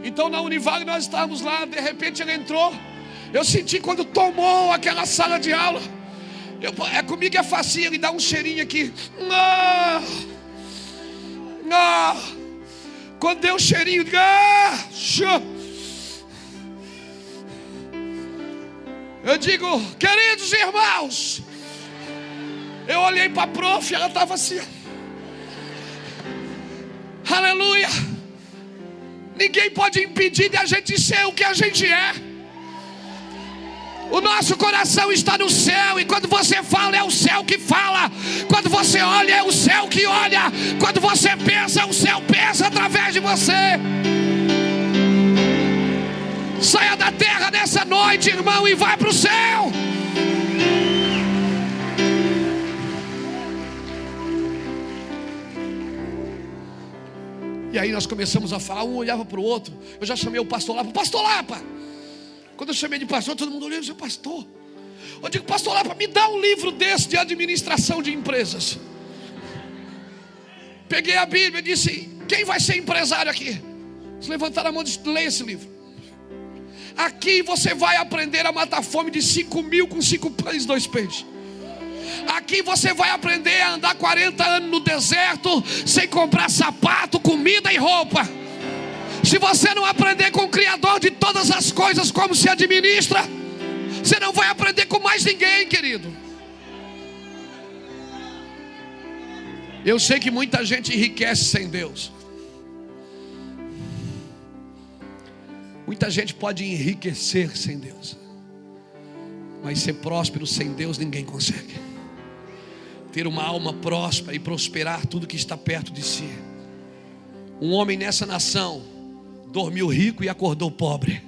Então na Univag nós estávamos lá, de repente ele entrou. Eu senti quando tomou aquela sala de aula. Eu, é comigo é facinho, ele dá um cheirinho aqui. Ah, ah, quando deu o cheirinho, ah, eu digo, queridos irmãos, eu olhei para a prof, ela estava assim. Aleluia. Ninguém pode impedir de a gente ser o que a gente é. O nosso coração está no céu, e quando você fala, é o céu que fala. Quando você olha, é o céu que olha. Quando você pensa, o céu pensa através de você. Saia da terra nessa noite, irmão, e vai para o céu. E aí nós começamos a falar, um olhava para o outro. Eu já chamei o pastor Lapa, pastor Lapa. Quando eu chamei de pastor, todo mundo olhou disse, pastor. Eu digo, pastor Lapa, me dá um livro desse de administração de empresas. Peguei a Bíblia e disse, quem vai ser empresário aqui? Eles levantaram a mão e disse, leia esse livro. Aqui você vai aprender a matar fome de cinco mil com cinco pães e dois peixes. Aqui você vai aprender a andar 40 anos no deserto sem comprar sapato, comida e roupa. Se você não aprender com o Criador de todas as coisas como se administra, você não vai aprender com mais ninguém, querido. Eu sei que muita gente enriquece sem Deus. Muita gente pode enriquecer sem Deus. Mas ser próspero sem Deus ninguém consegue ter uma alma próspera e prosperar tudo que está perto de si. Um homem nessa nação dormiu rico e acordou pobre.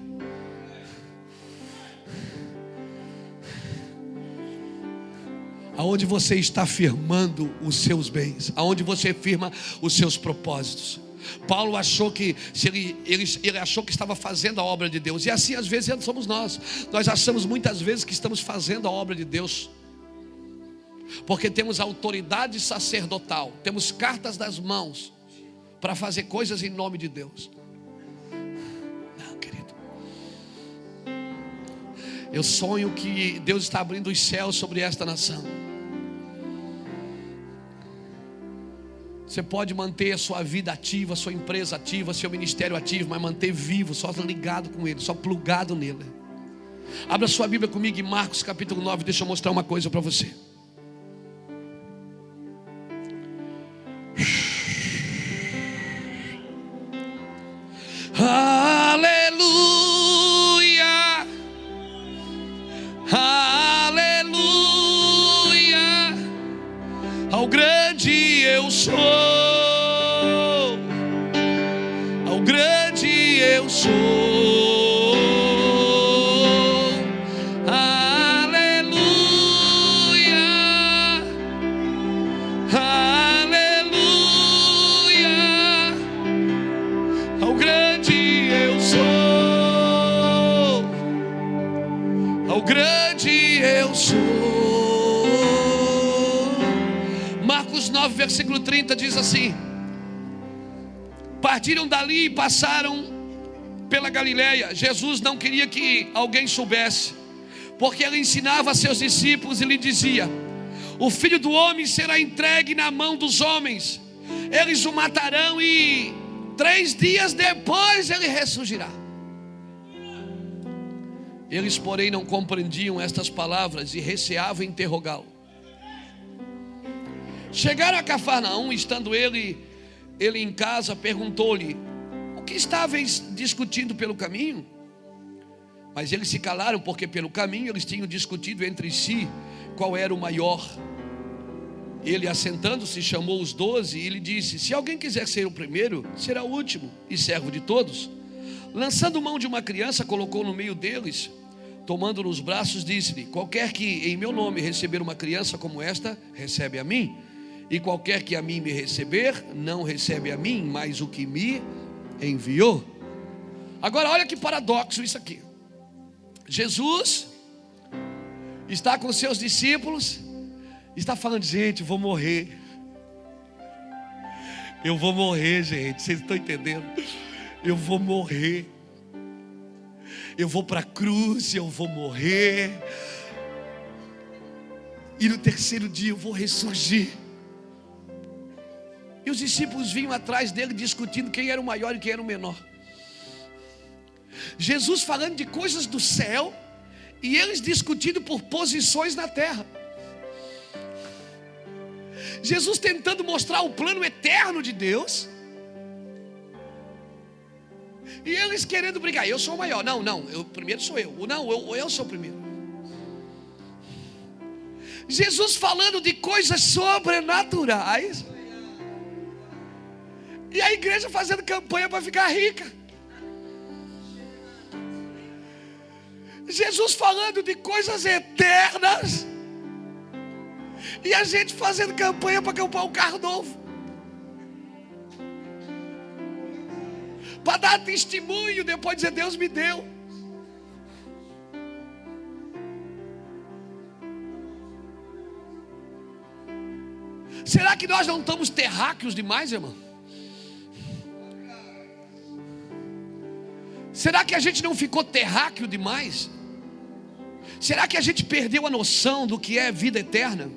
Aonde você está firmando os seus bens, aonde você firma os seus propósitos. Paulo achou que ele, ele, ele, achou que estava fazendo a obra de Deus, e assim às vezes somos nós. Nós achamos muitas vezes que estamos fazendo a obra de Deus porque temos autoridade sacerdotal, temos cartas das mãos para fazer coisas em nome de Deus. Eu sonho que Deus está abrindo os céus sobre esta nação. Você pode manter a sua vida ativa, sua empresa ativa, seu ministério ativo, mas manter vivo, só ligado com Ele, só plugado nele. Abra sua Bíblia comigo em Marcos capítulo 9, deixa eu mostrar uma coisa para você. sou. Aleluia, aleluia, ao grande eu sou, ao grande eu sou. Marcos nove versículo 30 diz assim: Partiram dali e passaram Galileia. Jesus não queria que alguém soubesse, porque ele ensinava a seus discípulos e lhe dizia: O filho do homem será entregue na mão dos homens, eles o matarão e três dias depois ele ressurgirá. Eles, porém, não compreendiam estas palavras e receavam interrogá-lo. Chegaram a Cafarnaum, estando ele, ele em casa, perguntou-lhe: que estáveis discutindo pelo caminho? Mas eles se calaram, porque pelo caminho eles tinham discutido entre si qual era o maior. Ele, assentando-se, chamou os doze e lhe disse: Se alguém quiser ser o primeiro, será o último e servo de todos. Lançando mão de uma criança, colocou no meio deles, tomando nos braços, disse-lhe: Qualquer que em meu nome receber uma criança como esta, recebe a mim. E qualquer que a mim me receber, não recebe a mim, mas o que me enviou. Agora, olha que paradoxo isso aqui. Jesus está com seus discípulos, está falando, gente, vou morrer. Eu vou morrer, gente. Vocês estão entendendo? Eu vou morrer. Eu vou para a cruz, eu vou morrer. E no terceiro dia eu vou ressurgir. E os discípulos vinham atrás dele discutindo quem era o maior e quem era o menor. Jesus falando de coisas do céu e eles discutindo por posições na terra. Jesus tentando mostrar o plano eterno de Deus. E eles querendo brigar. Eu sou o maior. Não, não. Eu, primeiro sou eu. Não, eu, eu sou o primeiro. Jesus falando de coisas sobrenaturais. E a igreja fazendo campanha para ficar rica. Jesus falando de coisas eternas. E a gente fazendo campanha para comprar um carro novo. Para dar testemunho, depois dizer: Deus me deu. Será que nós não estamos terráqueos demais, irmão? Será que a gente não ficou terráqueo demais? Será que a gente perdeu a noção do que é vida eterna?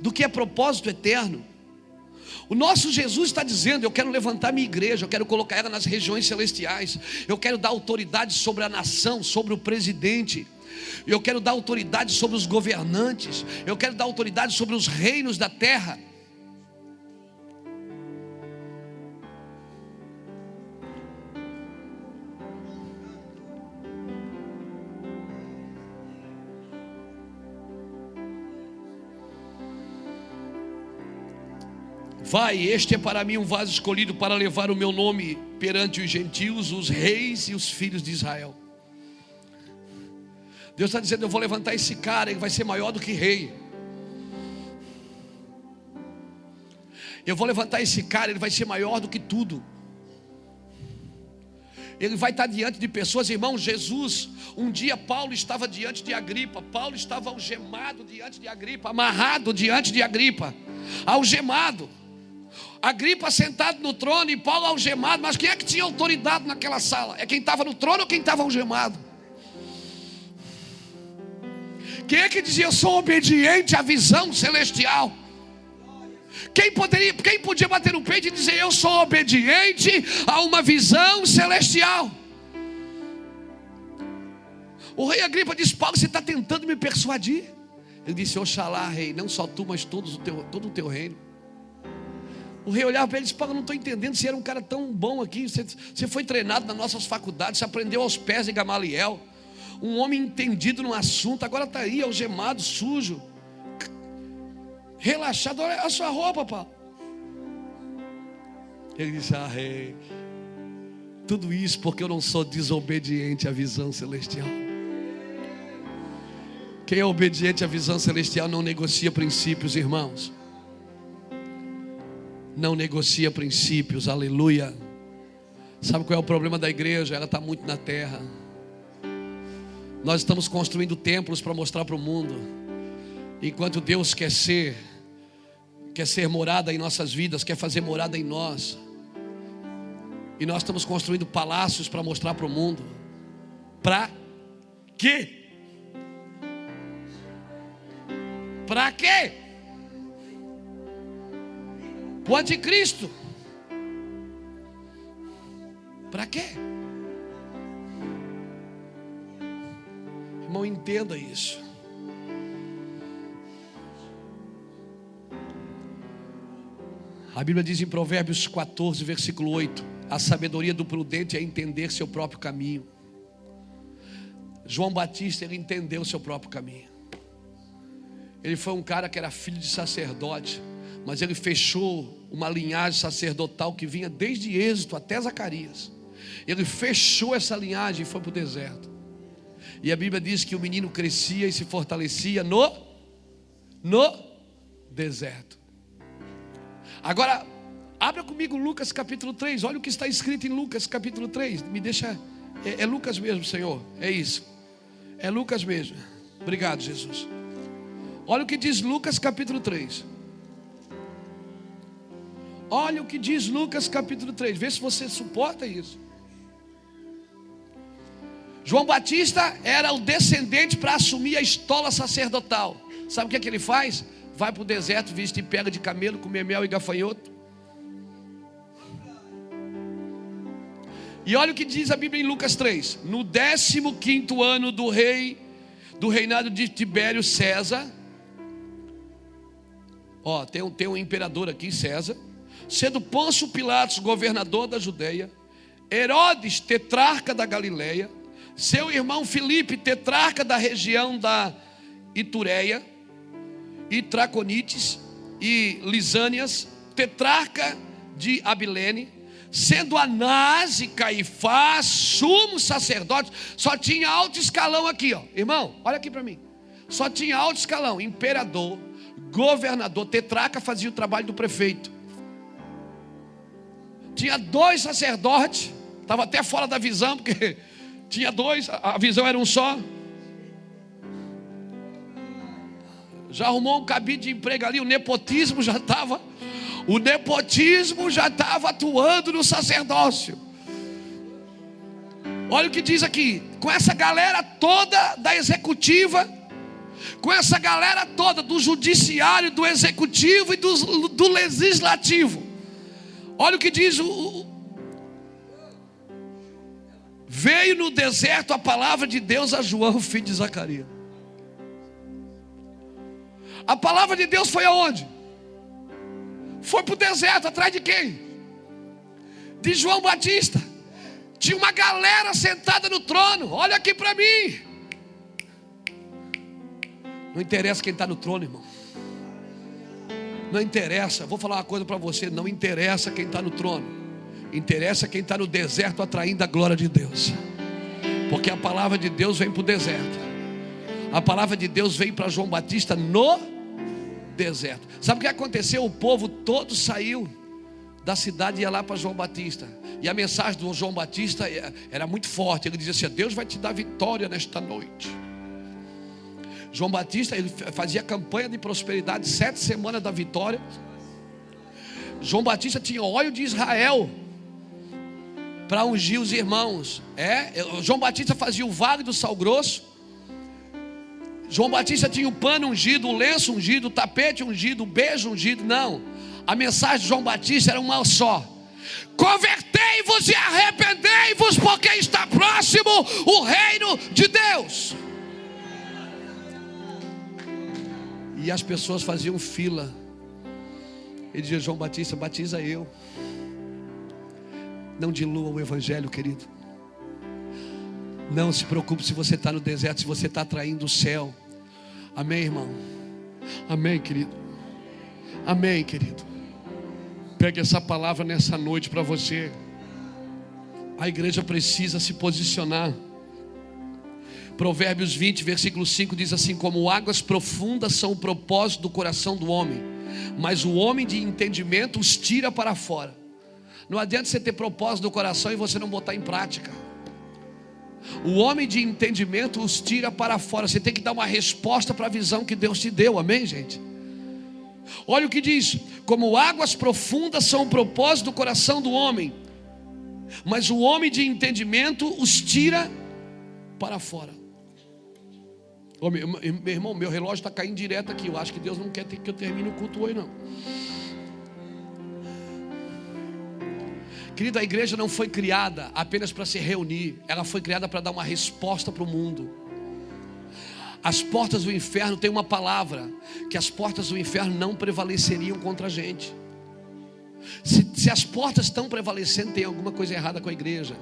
Do que é propósito eterno? O nosso Jesus está dizendo: Eu quero levantar minha igreja, eu quero colocar ela nas regiões celestiais, eu quero dar autoridade sobre a nação, sobre o presidente, eu quero dar autoridade sobre os governantes, eu quero dar autoridade sobre os reinos da terra. Vai, este é para mim um vaso escolhido para levar o meu nome perante os gentios, os reis e os filhos de Israel. Deus está dizendo: Eu vou levantar esse cara, ele vai ser maior do que rei. Eu vou levantar esse cara, ele vai ser maior do que tudo. Ele vai estar diante de pessoas, irmão. Jesus, um dia Paulo estava diante de Agripa. Paulo estava algemado diante de Agripa, amarrado diante de Agripa, algemado. Agripa sentado no trono e Paulo algemado, mas quem é que tinha autoridade naquela sala? É quem estava no trono ou quem estava algemado? Quem é que dizia eu sou obediente à visão celestial? Quem, poderia, quem podia bater no peito e dizer eu sou obediente a uma visão celestial? O rei Agripa disse: Paulo, você está tentando me persuadir? Ele disse: Oxalá, rei, não só tu, mas todos o teu, todo o teu reino. O rei olhava para ele e disse: Paulo, não estou entendendo se era um cara tão bom aqui. Você, você foi treinado nas nossas faculdades, você aprendeu aos pés de Gamaliel. Um homem entendido no assunto, agora está aí, algemado, sujo, relaxado. Olha a sua roupa, Paulo. Ele disse: Ah, rei, tudo isso porque eu não sou desobediente à visão celestial. Quem é obediente à visão celestial não negocia princípios, irmãos não negocia princípios, aleluia. Sabe qual é o problema da igreja? Ela está muito na terra. Nós estamos construindo templos para mostrar para o mundo. Enquanto Deus quer ser, quer ser morada em nossas vidas, quer fazer morada em nós. E nós estamos construindo palácios para mostrar para o mundo. Para quê? Para quê? O anticristo. Para quê? Irmão, entenda isso. A Bíblia diz em Provérbios 14, versículo 8: A sabedoria do prudente é entender seu próprio caminho. João Batista, ele entendeu seu próprio caminho. Ele foi um cara que era filho de sacerdote, mas ele fechou uma linhagem sacerdotal que vinha desde Êxito até Zacarias. Ele fechou essa linhagem e foi para o deserto. E a Bíblia diz que o menino crescia e se fortalecia no no deserto. Agora, abra comigo Lucas capítulo 3. Olha o que está escrito em Lucas capítulo 3. Me deixa é, é Lucas mesmo, Senhor. É isso. É Lucas mesmo. Obrigado, Jesus. Olha o que diz Lucas capítulo 3. Olha o que diz Lucas capítulo 3. Vê se você suporta isso. João Batista era o descendente para assumir a estola sacerdotal. Sabe o que, é que ele faz? Vai para o deserto, viste e pega de camelo, comer mel e gafanhoto. E olha o que diz a Bíblia em Lucas 3: No 15 ano do rei, do reinado de Tibério César, ó, tem um, tem um imperador aqui, César, sendo Pôncio Pilatos governador da Judéia, Herodes tetrarca da Galileia, seu irmão Filipe, tetrarca da região da Itureia, e Traconites e Lisânias, tetrarca de Abilene, sendo Anás e Caifás, sumo sacerdote, só tinha alto escalão aqui, ó. Irmão, olha aqui para mim. Só tinha alto escalão, imperador, governador, tetraca fazia o trabalho do prefeito. Tinha dois sacerdotes, estava até fora da visão, porque tinha dois, a visão era um só. Já arrumou um cabide de emprego ali, o nepotismo já estava. O nepotismo já estava atuando no sacerdócio. Olha o que diz aqui: com essa galera toda da executiva, com essa galera toda do judiciário, do executivo e do, do legislativo. Olha o que diz o, Veio no deserto a palavra de Deus a João, filho de Zacarias. A palavra de Deus foi aonde? Foi para o deserto, atrás de quem? De João Batista. Tinha uma galera sentada no trono. Olha aqui para mim. Não interessa quem está no trono, irmão. Não interessa. Vou falar uma coisa para você. Não interessa quem está no trono. Interessa quem está no deserto atraindo a glória de Deus. Porque a palavra de Deus vem para o deserto. A palavra de Deus vem para João Batista no deserto. Sabe o que aconteceu? O povo todo saiu da cidade e ia lá para João Batista. E a mensagem do João Batista era muito forte. Ele dizia assim: Deus vai te dar vitória nesta noite. João Batista ele fazia campanha de prosperidade sete semanas da vitória. João Batista tinha óleo de Israel para ungir os irmãos. É, João Batista fazia o vale do sal grosso. João Batista tinha o pano ungido, o lenço ungido, o tapete ungido, o beijo ungido. Não. A mensagem de João Batista era uma só. Convertei-vos e arrependei-vos, porque está próximo o reino de Deus. E as pessoas faziam fila. Ele dizia: João Batista, batiza eu. Não dilua o Evangelho, querido. Não se preocupe se você está no deserto, se você está atraindo o céu. Amém, irmão? Amém, querido. Amém, querido. Pegue essa palavra nessa noite para você. A igreja precisa se posicionar. Provérbios 20, versículo 5 diz assim: Como águas profundas são o propósito do coração do homem, mas o homem de entendimento os tira para fora. Não adianta você ter propósito no coração e você não botar em prática. O homem de entendimento os tira para fora. Você tem que dar uma resposta para a visão que Deus te deu, amém, gente? Olha o que diz: como águas profundas são o propósito do coração do homem, mas o homem de entendimento os tira para fora. Meu, meu irmão, meu relógio está caindo direto aqui. Eu acho que Deus não quer que eu termine o culto hoje, não. Querido, a igreja não foi criada apenas para se reunir, ela foi criada para dar uma resposta para o mundo. As portas do inferno têm uma palavra: que as portas do inferno não prevaleceriam contra a gente. Se, se as portas estão prevalecendo, tem alguma coisa errada com a igreja.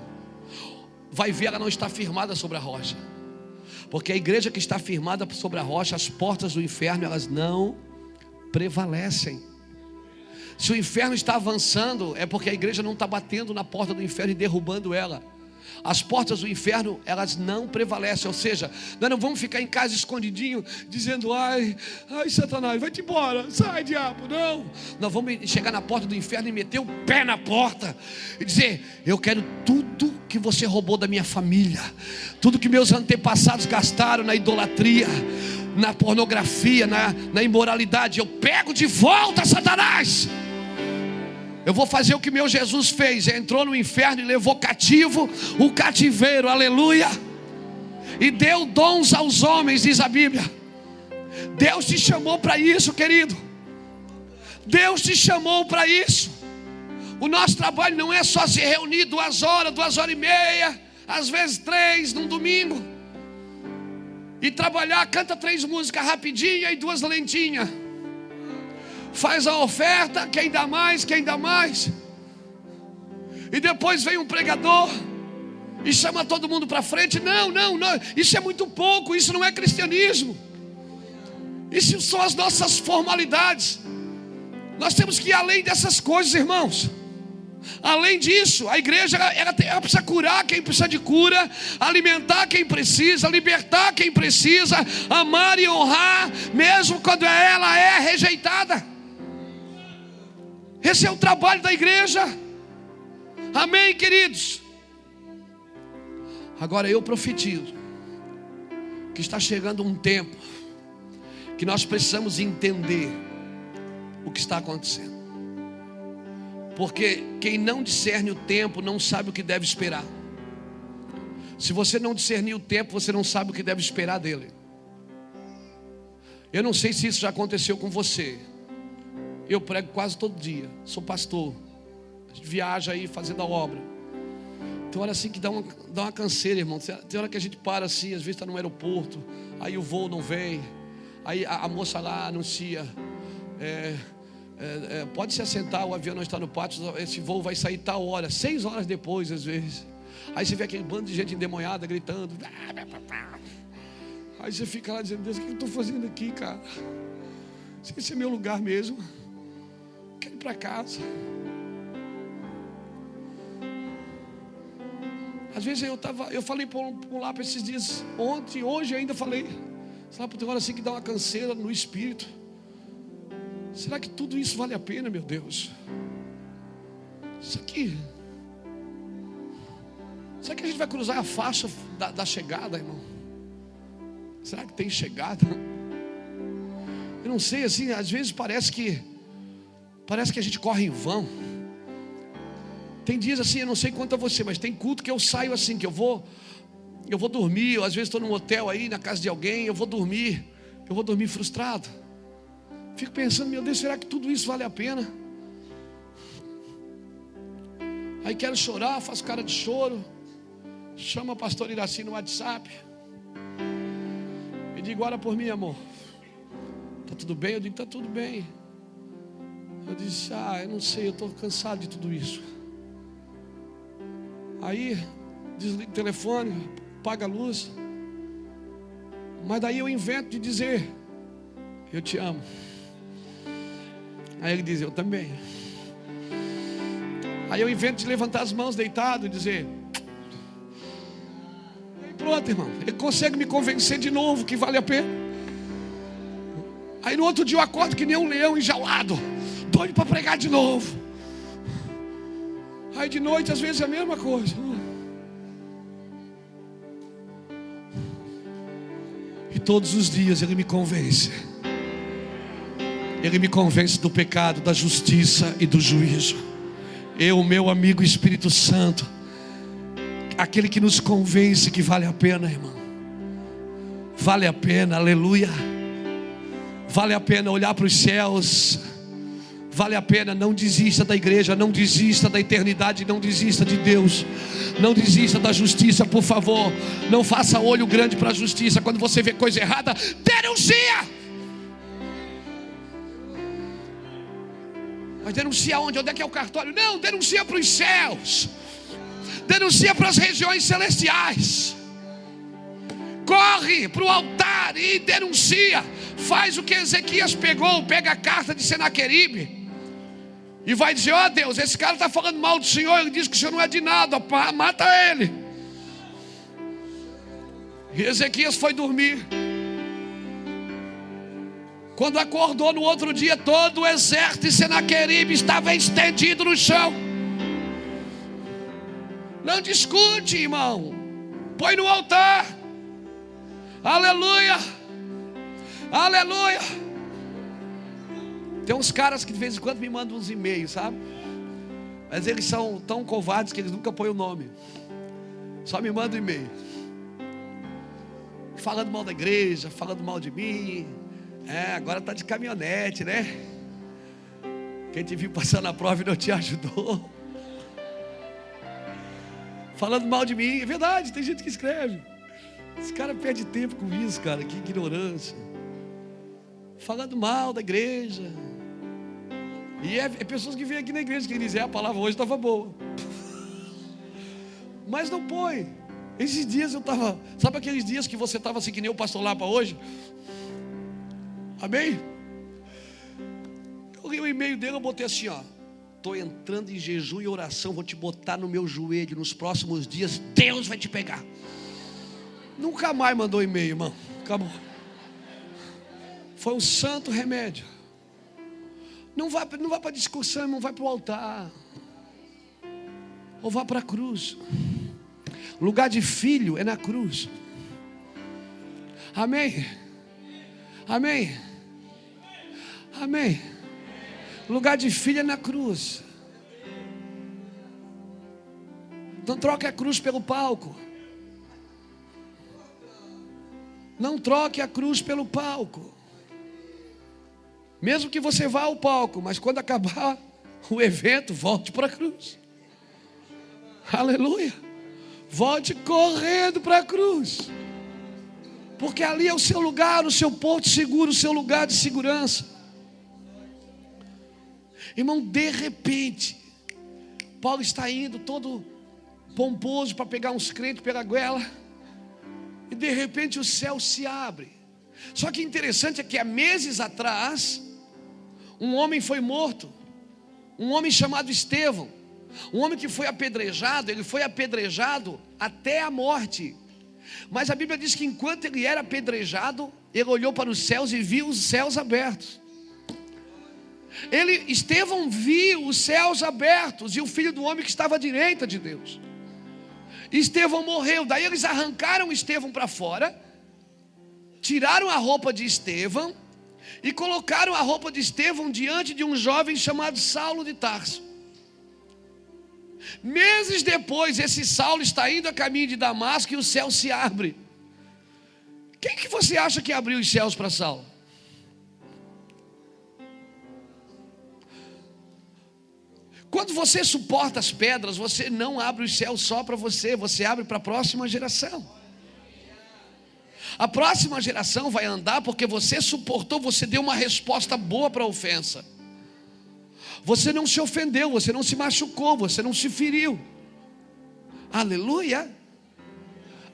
Vai ver, ela não está firmada sobre a rocha. Porque a igreja que está firmada sobre a rocha, as portas do inferno, elas não prevalecem. Se o inferno está avançando, é porque a igreja não está batendo na porta do inferno e derrubando ela. As portas do inferno, elas não prevalecem. Ou seja, nós não vamos ficar em casa escondidinho, dizendo: ai, ai, Satanás, vai-te embora, sai, diabo. Não. Nós vamos chegar na porta do inferno e meter o pé na porta e dizer: Eu quero tudo que você roubou da minha família, tudo que meus antepassados gastaram na idolatria na pornografia, na, na imoralidade. Eu pego de volta, Satanás. Eu vou fazer o que meu Jesus fez: entrou no inferno e levou cativo o cativeiro, aleluia. E deu dons aos homens, diz a Bíblia. Deus te chamou para isso, querido. Deus te chamou para isso. O nosso trabalho não é só se reunir duas horas, duas horas e meia, às vezes três num domingo, e trabalhar, canta três músicas rapidinha e duas lentinhas faz a oferta, quem dá mais, quem dá mais. E depois vem um pregador e chama todo mundo para frente. Não, não, não, isso é muito pouco, isso não é cristianismo. Isso são as nossas formalidades. Nós temos que ir além dessas coisas, irmãos. Além disso, a igreja ela, ela, precisa curar quem precisa de cura, alimentar quem precisa, libertar quem precisa, amar e honrar, mesmo quando ela é rejeitada. Esse é o trabalho da igreja. Amém, queridos? Agora eu profetizo que está chegando um tempo que nós precisamos entender o que está acontecendo. Porque quem não discerne o tempo não sabe o que deve esperar. Se você não discernir o tempo, você não sabe o que deve esperar dele. Eu não sei se isso já aconteceu com você. Eu prego quase todo dia, sou pastor. A gente viaja aí fazendo a obra. Tem hora assim que dá uma, dá uma canseira, irmão. Tem hora que a gente para assim, às vezes está no aeroporto, aí o voo não vem. Aí a, a moça lá anuncia. É, é, é, pode se assentar, o avião não está no pátio, esse voo vai sair tal hora, seis horas depois, às vezes. Aí você vê aquele bando de gente endemoniada gritando. Aí você fica lá dizendo, Deus, o que eu estou fazendo aqui, cara? Esse é meu lugar mesmo quero ir para casa. Às vezes eu tava, eu falei por, por lá para esses dias, ontem, hoje ainda falei. Sabe, tem hora assim que dá uma canseira no espírito. Será que tudo isso vale a pena, meu Deus? Isso aqui. Será que a gente vai cruzar a faixa da, da chegada, irmão? Será que tem chegada? Eu não sei, assim, às vezes parece que Parece que a gente corre em vão. Tem dias assim, eu não sei quanto a você, mas tem culto que eu saio assim, que eu vou, eu vou dormir, eu, às vezes estou num hotel aí, na casa de alguém, eu vou dormir, eu vou dormir frustrado. Fico pensando, meu Deus, será que tudo isso vale a pena? Aí quero chorar, faço cara de choro, chama o pastor Iraci no WhatsApp. E digo, ora por mim, amor. Está tudo bem? Eu digo, está tudo bem. Eu disse: Ah, eu não sei, eu estou cansado de tudo isso. Aí, desliga o telefone, paga a luz. Mas daí eu invento de dizer: Eu te amo. Aí ele diz: Eu também. Aí eu invento de levantar as mãos deitado e dizer: Aí pronto, irmão. Ele consegue me convencer de novo que vale a pena. Aí no outro dia eu acordo que nem um leão enjaulado doido para pregar de novo. Aí de noite, às vezes, é a mesma coisa. todos os dias Ele me convence. Ele me convence do pecado, da justiça e do juízo. Eu, meu amigo Espírito Santo, aquele que nos convence que vale a pena, irmão. Vale a pena, aleluia. Vale a pena olhar para os céus. Vale a pena, não desista da igreja, não desista da eternidade, não desista de Deus, não desista da justiça, por favor. Não faça olho grande para a justiça. Quando você vê coisa errada, denuncia. Mas denuncia onde? Onde é que é o cartório? Não, denuncia para os céus, denuncia para as regiões celestiais. Corre para o altar e denuncia. Faz o que Ezequias pegou, pega a carta de Senaqueribe e vai dizer: Ó oh, Deus, esse cara está falando mal do Senhor. Ele diz que o Senhor não é de nada. Mata ele. E Ezequias foi dormir. Quando acordou no outro dia, todo o exército de Senaqueribe estava estendido no chão. Não discute, irmão. Põe no altar. Aleluia. Aleluia. Tem uns caras que de vez em quando me mandam uns e-mails, sabe? Mas eles são tão covardes que eles nunca põem o nome. Só me mandam e-mail. Falando mal da igreja, falando mal de mim. É, agora tá de caminhonete, né? Quem te viu passar na prova e não te ajudou. Falando mal de mim, é verdade, tem gente que escreve. Esse cara perde tempo com isso, cara, que ignorância. Falando mal da igreja, e é, é, pessoas que vêm aqui na igreja que dizem, é, a palavra hoje estava boa. Mas não põe. Esses dias eu estava, sabe aqueles dias que você estava assim que nem o pastor Lapa hoje? Amém? Eu li o e-mail dele, eu botei assim, ó. Estou entrando em jejum e oração, vou te botar no meu joelho nos próximos dias, Deus vai te pegar. Nunca mais mandou e-mail, irmão. Acabou. Foi um santo remédio. Não vá, não vá para a discussão, irmão, vai para o altar. Ou vá para a cruz. Lugar de filho é na cruz. Amém. Amém. Amém. Lugar de filho é na cruz. Não troque a cruz pelo palco. Não troque a cruz pelo palco. Mesmo que você vá ao palco, mas quando acabar o evento, volte para a cruz. Aleluia. Volte correndo para a cruz. Porque ali é o seu lugar, o seu porto seguro, o seu lugar de segurança. Irmão, de repente, Paulo está indo todo pomposo para pegar uns crentes pela goela. E de repente o céu se abre. Só que interessante é que há meses atrás, um homem foi morto, um homem chamado Estevão, um homem que foi apedrejado, ele foi apedrejado até a morte. Mas a Bíblia diz que enquanto ele era apedrejado, ele olhou para os céus e viu os céus abertos. Ele, Estevão viu os céus abertos e o filho do homem que estava à direita de Deus. Estevão morreu, daí eles arrancaram Estevão para fora, tiraram a roupa de Estevão e colocaram a roupa de Estevão diante de um jovem chamado Saulo de Tarso. Meses depois, esse Saulo está indo a caminho de Damasco e o céu se abre. Quem que você acha que abriu os céus para Saulo? Quando você suporta as pedras, você não abre os céus só para você, você abre para a próxima geração. A próxima geração vai andar porque você suportou, você deu uma resposta boa para a ofensa. Você não se ofendeu, você não se machucou, você não se feriu. Aleluia.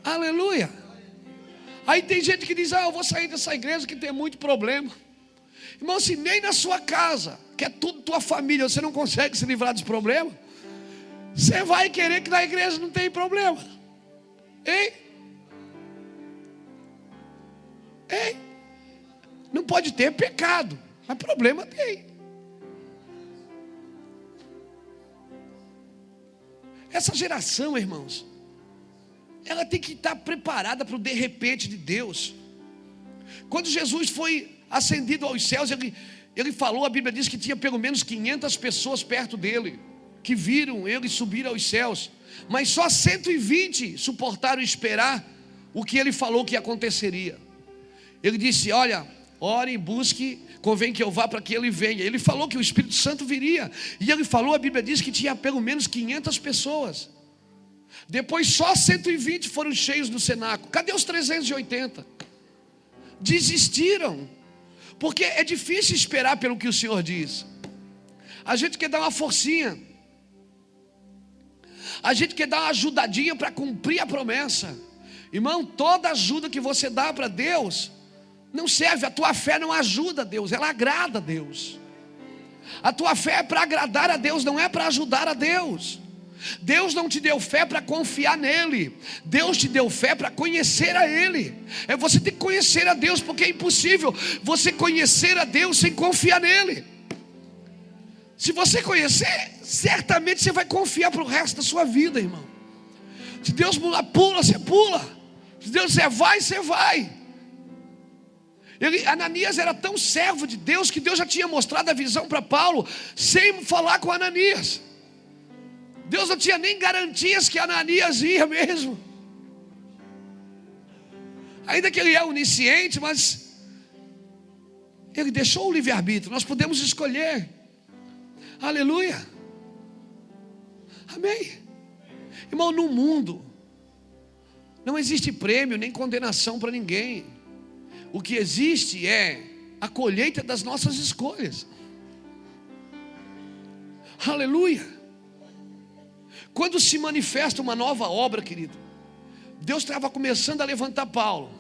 Aleluia. Aí tem gente que diz: Ah, eu vou sair dessa igreja que tem muito problema. Irmão, se nem na sua casa, que é tudo tua família, você não consegue se livrar dos problemas, você vai querer que na igreja não tem problema. Hein? Tem. Não pode ter pecado, mas problema tem. Essa geração, irmãos, ela tem que estar preparada para o de repente de Deus. Quando Jesus foi ascendido aos céus, ele, ele falou, a Bíblia diz que tinha pelo menos 500 pessoas perto dele, que viram ele subir aos céus, mas só 120 suportaram esperar o que ele falou que aconteceria. Ele disse: Olha, ore, busque, convém que eu vá para que ele venha. Ele falou que o Espírito Santo viria, e ele falou, a Bíblia diz que tinha pelo menos 500 pessoas. Depois só 120 foram cheios no cenáculo. Cadê os 380? Desistiram. Porque é difícil esperar pelo que o Senhor diz. A gente quer dar uma forcinha. A gente quer dar uma ajudadinha para cumprir a promessa. Irmão, toda ajuda que você dá para Deus não serve. A tua fé não ajuda Deus, ela agrada a Deus. A tua fé é para agradar a Deus, não é para ajudar a Deus. Deus não te deu fé para confiar nele. Deus te deu fé para conhecer a ele. É você tem que conhecer a Deus, porque é impossível você conhecer a Deus sem confiar nele. Se você conhecer, certamente você vai confiar para o resto da sua vida, irmão. Se Deus pula, você pula. Se Deus disser vai, você vai. Ele, Ananias era tão servo de Deus que Deus já tinha mostrado a visão para Paulo, sem falar com Ananias. Deus não tinha nem garantias que Ananias ia mesmo. Ainda que ele é onisciente, mas ele deixou o livre-arbítrio, nós podemos escolher. Aleluia. Amém. Irmão, no mundo não existe prêmio nem condenação para ninguém. O que existe é a colheita das nossas escolhas. Aleluia. Quando se manifesta uma nova obra, querido, Deus estava começando a levantar Paulo.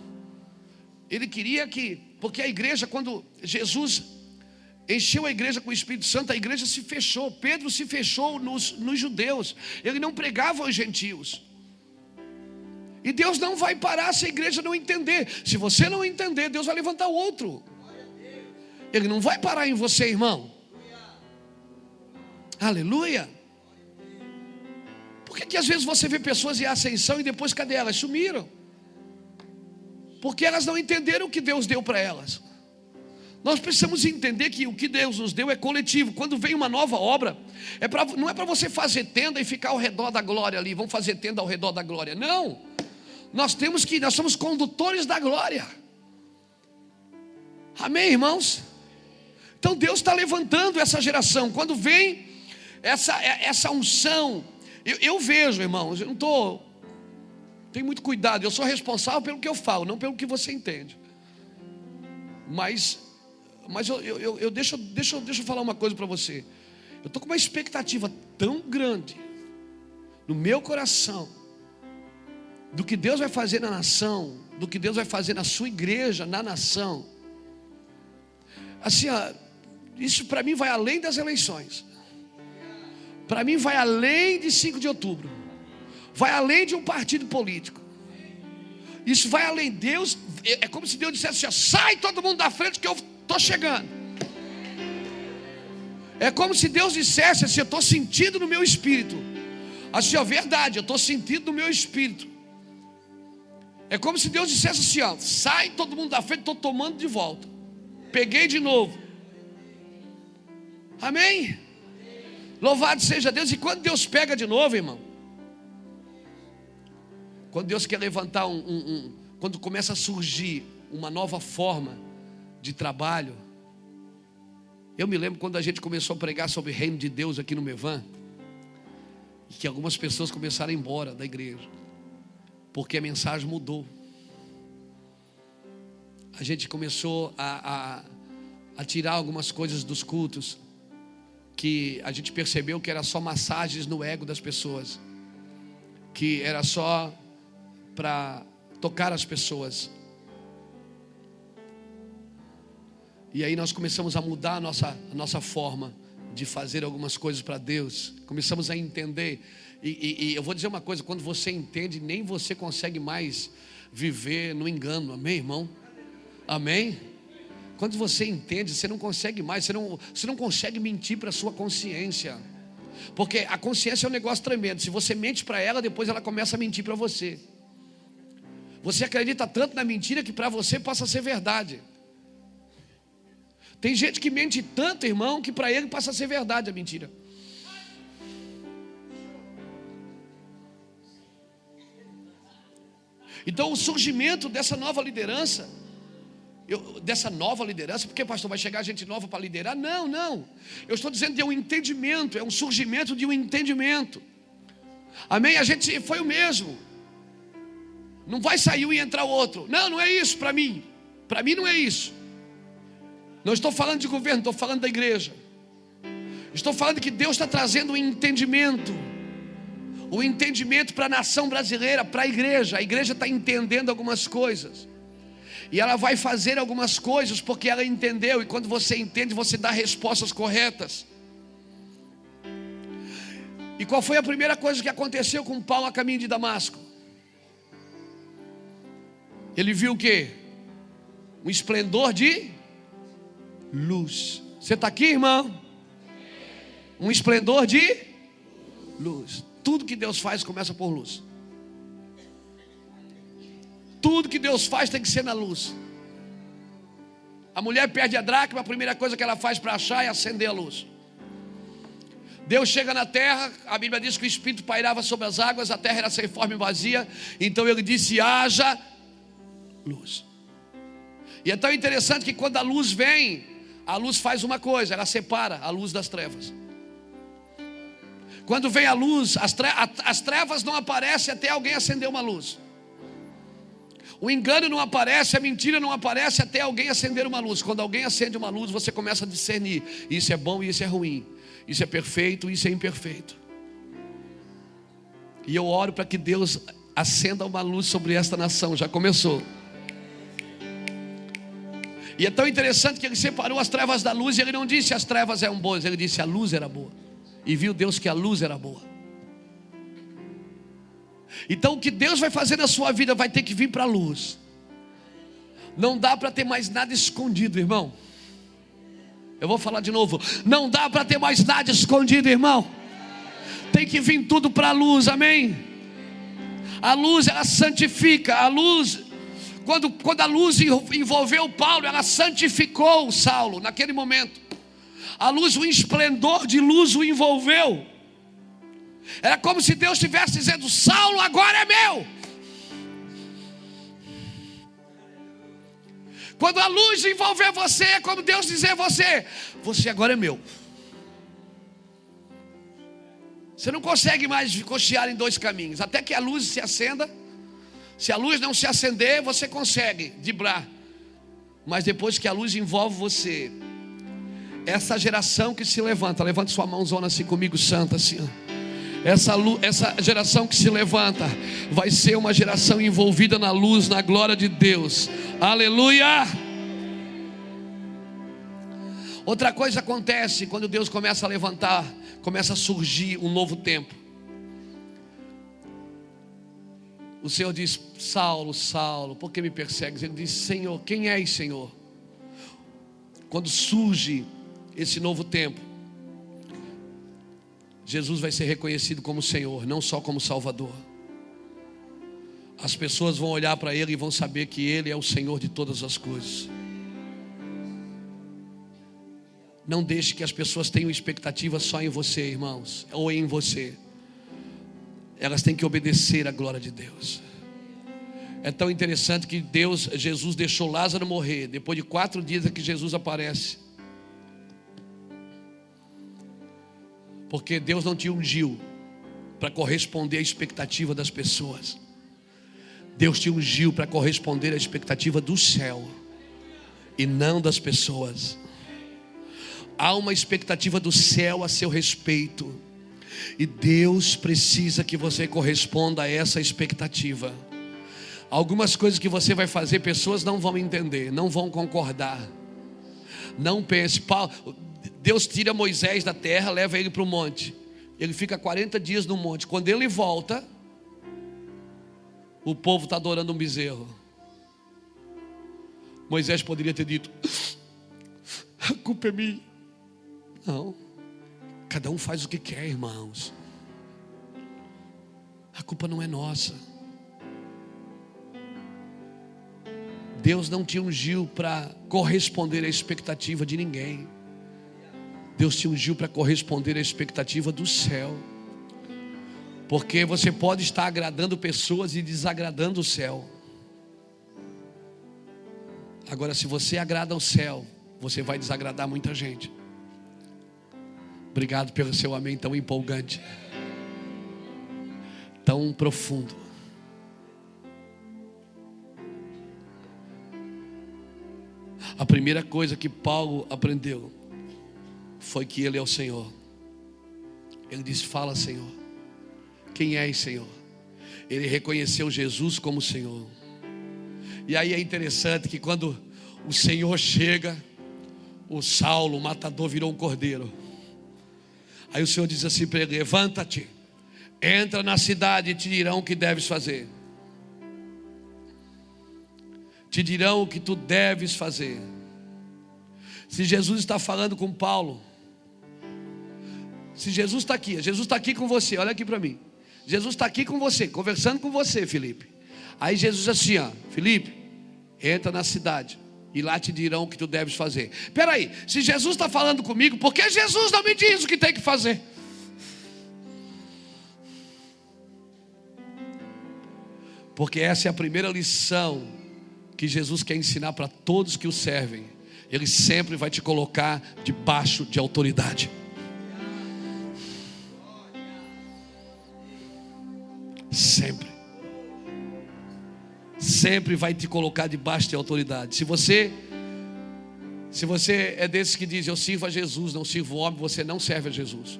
Ele queria que, porque a igreja, quando Jesus encheu a igreja com o Espírito Santo, a igreja se fechou. Pedro se fechou nos, nos judeus. Ele não pregava aos gentios. E Deus não vai parar se a igreja não entender. Se você não entender, Deus vai levantar outro. Ele não vai parar em você, irmão. Aleluia. Por que, que às vezes você vê pessoas em ascensão e depois cadê elas? Sumiram. Porque elas não entenderam o que Deus deu para elas. Nós precisamos entender que o que Deus nos deu é coletivo. Quando vem uma nova obra, é pra, não é para você fazer tenda e ficar ao redor da glória ali. Vamos fazer tenda ao redor da glória. Não. Nós temos que, nós somos condutores da glória. Amém, irmãos? Então Deus está levantando essa geração. Quando vem essa, essa unção, eu, eu vejo, irmãos, eu não estou. Tem muito cuidado, eu sou responsável pelo que eu falo, não pelo que você entende. Mas, mas eu, eu, eu deixo, deixo, deixo eu falar uma coisa para você. Eu estou com uma expectativa tão grande no meu coração do que Deus vai fazer na nação, do que Deus vai fazer na sua igreja, na nação. Assim, ó, isso para mim vai além das eleições para mim vai além de 5 de outubro, vai além de um partido político. Isso vai além. Deus, é, é como se Deus dissesse assim: sai todo mundo da frente que eu estou chegando. É como se Deus dissesse assim: eu estou sentindo no meu espírito. Assim, ó, verdade, eu estou sentindo no meu espírito. É como se Deus dissesse assim: ó, sai todo mundo da frente, estou tomando de volta. Peguei de novo. Amém? Louvado seja Deus. E quando Deus pega de novo, irmão, quando Deus quer levantar um, um, um, quando começa a surgir uma nova forma de trabalho. Eu me lembro quando a gente começou a pregar sobre o reino de Deus aqui no Mevan, que algumas pessoas começaram a ir embora da igreja, porque a mensagem mudou. A gente começou a, a, a tirar algumas coisas dos cultos, que a gente percebeu que era só massagens no ego das pessoas, que era só para tocar as pessoas. E aí nós começamos a mudar a nossa, a nossa forma de fazer algumas coisas para Deus. Começamos a entender. E, e, e, eu vou dizer uma coisa: quando você entende, nem você consegue mais viver no engano. Amém, irmão? Amém? Quando você entende, você não consegue mais, você não, você não consegue mentir para a sua consciência. Porque a consciência é um negócio tremendo. Se você mente para ela, depois ela começa a mentir para você. Você acredita tanto na mentira que para você passa a ser verdade. Tem gente que mente tanto, irmão, que para ele passa a ser verdade a mentira. Então, o surgimento dessa nova liderança, eu, dessa nova liderança, porque pastor vai chegar gente nova para liderar? Não, não. Eu estou dizendo de um entendimento, é um surgimento de um entendimento. Amém? A gente foi o mesmo. Não vai sair um e entrar outro. Não, não é isso para mim. Para mim não é isso. Não estou falando de governo, estou falando da igreja. Estou falando que Deus está trazendo um entendimento. O entendimento para a nação brasileira, para a igreja. A igreja está entendendo algumas coisas. E ela vai fazer algumas coisas porque ela entendeu. E quando você entende, você dá respostas corretas. E qual foi a primeira coisa que aconteceu com Paulo a caminho de Damasco? Ele viu o que? Um esplendor de luz. Você está aqui, irmão? Um esplendor de luz. Tudo que Deus faz começa por luz. Tudo que Deus faz tem que ser na luz. A mulher perde a dracma, a primeira coisa que ela faz para achar é acender a luz. Deus chega na terra, a Bíblia diz que o Espírito pairava sobre as águas, a terra era sem forma e vazia, então ele disse: haja luz. E é tão interessante que quando a luz vem, a luz faz uma coisa, ela separa a luz das trevas. Quando vem a luz, as, as trevas não aparecem até alguém acender uma luz. O engano não aparece, a mentira não aparece até alguém acender uma luz. Quando alguém acende uma luz, você começa a discernir: isso é bom e isso é ruim, isso é perfeito e isso é imperfeito. E eu oro para que Deus acenda uma luz sobre esta nação. Já começou. E é tão interessante que ele separou as trevas da luz e ele não disse as trevas eram boas, ele disse a luz era boa. E viu Deus que a luz era boa. Então o que Deus vai fazer na sua vida vai ter que vir para a luz. Não dá para ter mais nada escondido, irmão. Eu vou falar de novo. Não dá para ter mais nada escondido, irmão. Tem que vir tudo para a luz, amém? A luz ela santifica, a luz quando, quando a luz envolveu Paulo, ela santificou Saulo naquele momento. A luz, o esplendor de luz o envolveu. Era como se Deus estivesse dizendo: Saulo agora é meu. Quando a luz envolver você, é como Deus dizer você: Você agora é meu. Você não consegue mais cochear em dois caminhos, até que a luz se acenda se a luz não se acender, você consegue dibrar. Mas depois que a luz envolve você, essa geração que se levanta, levante sua mãozona assim comigo, santa assim. Essa, essa geração que se levanta vai ser uma geração envolvida na luz, na glória de Deus. Aleluia! Outra coisa acontece quando Deus começa a levantar, começa a surgir um novo tempo. O Senhor diz: Saulo, Saulo, por que me persegues? Ele diz: Senhor, quem és, Senhor? Quando surge esse novo tempo, Jesus vai ser reconhecido como Senhor, não só como Salvador. As pessoas vão olhar para Ele e vão saber que Ele é o Senhor de todas as coisas. Não deixe que as pessoas tenham expectativa só em você, irmãos, ou em você elas têm que obedecer à glória de Deus. É tão interessante que Deus, Jesus deixou Lázaro morrer. Depois de quatro dias é que Jesus aparece. Porque Deus não te ungiu para corresponder à expectativa das pessoas. Deus te ungiu para corresponder à expectativa do céu e não das pessoas. Há uma expectativa do céu a seu respeito. E Deus precisa que você corresponda a essa expectativa. Algumas coisas que você vai fazer, pessoas não vão entender, não vão concordar. Não pense, Paulo, Deus tira Moisés da terra, leva ele para o monte. Ele fica 40 dias no monte. Quando ele volta, o povo está adorando um bezerro. Moisés poderia ter dito: a culpa é minha. Não. Cada um faz o que quer, irmãos. A culpa não é nossa. Deus não te ungiu para corresponder à expectativa de ninguém. Deus te ungiu para corresponder à expectativa do céu. Porque você pode estar agradando pessoas e desagradando o céu. Agora, se você agrada o céu, você vai desagradar muita gente. Obrigado pelo seu amém tão empolgante, tão profundo. A primeira coisa que Paulo aprendeu foi que Ele é o Senhor. Ele disse: Fala, Senhor. Quem és, Senhor? Ele reconheceu Jesus como Senhor. E aí é interessante que quando o Senhor chega, o Saulo, o matador, virou um cordeiro. Aí o Senhor diz assim para ele: Levanta-te, entra na cidade e te dirão o que deves fazer. Te dirão o que tu deves fazer. Se Jesus está falando com Paulo, se Jesus está aqui, Jesus está aqui com você, olha aqui para mim. Jesus está aqui com você, conversando com você, Felipe. Aí Jesus assim, ó, Felipe, entra na cidade e lá te dirão o que tu deves fazer. Peraí, se Jesus está falando comigo, por que Jesus não me diz o que tem que fazer? Porque essa é a primeira lição que Jesus quer ensinar para todos que o servem. Ele sempre vai te colocar debaixo de autoridade. Sempre. Sempre vai te colocar debaixo de autoridade. Se você se você é desses que diz eu sirvo a Jesus, não sirvo o homem, você não serve a Jesus.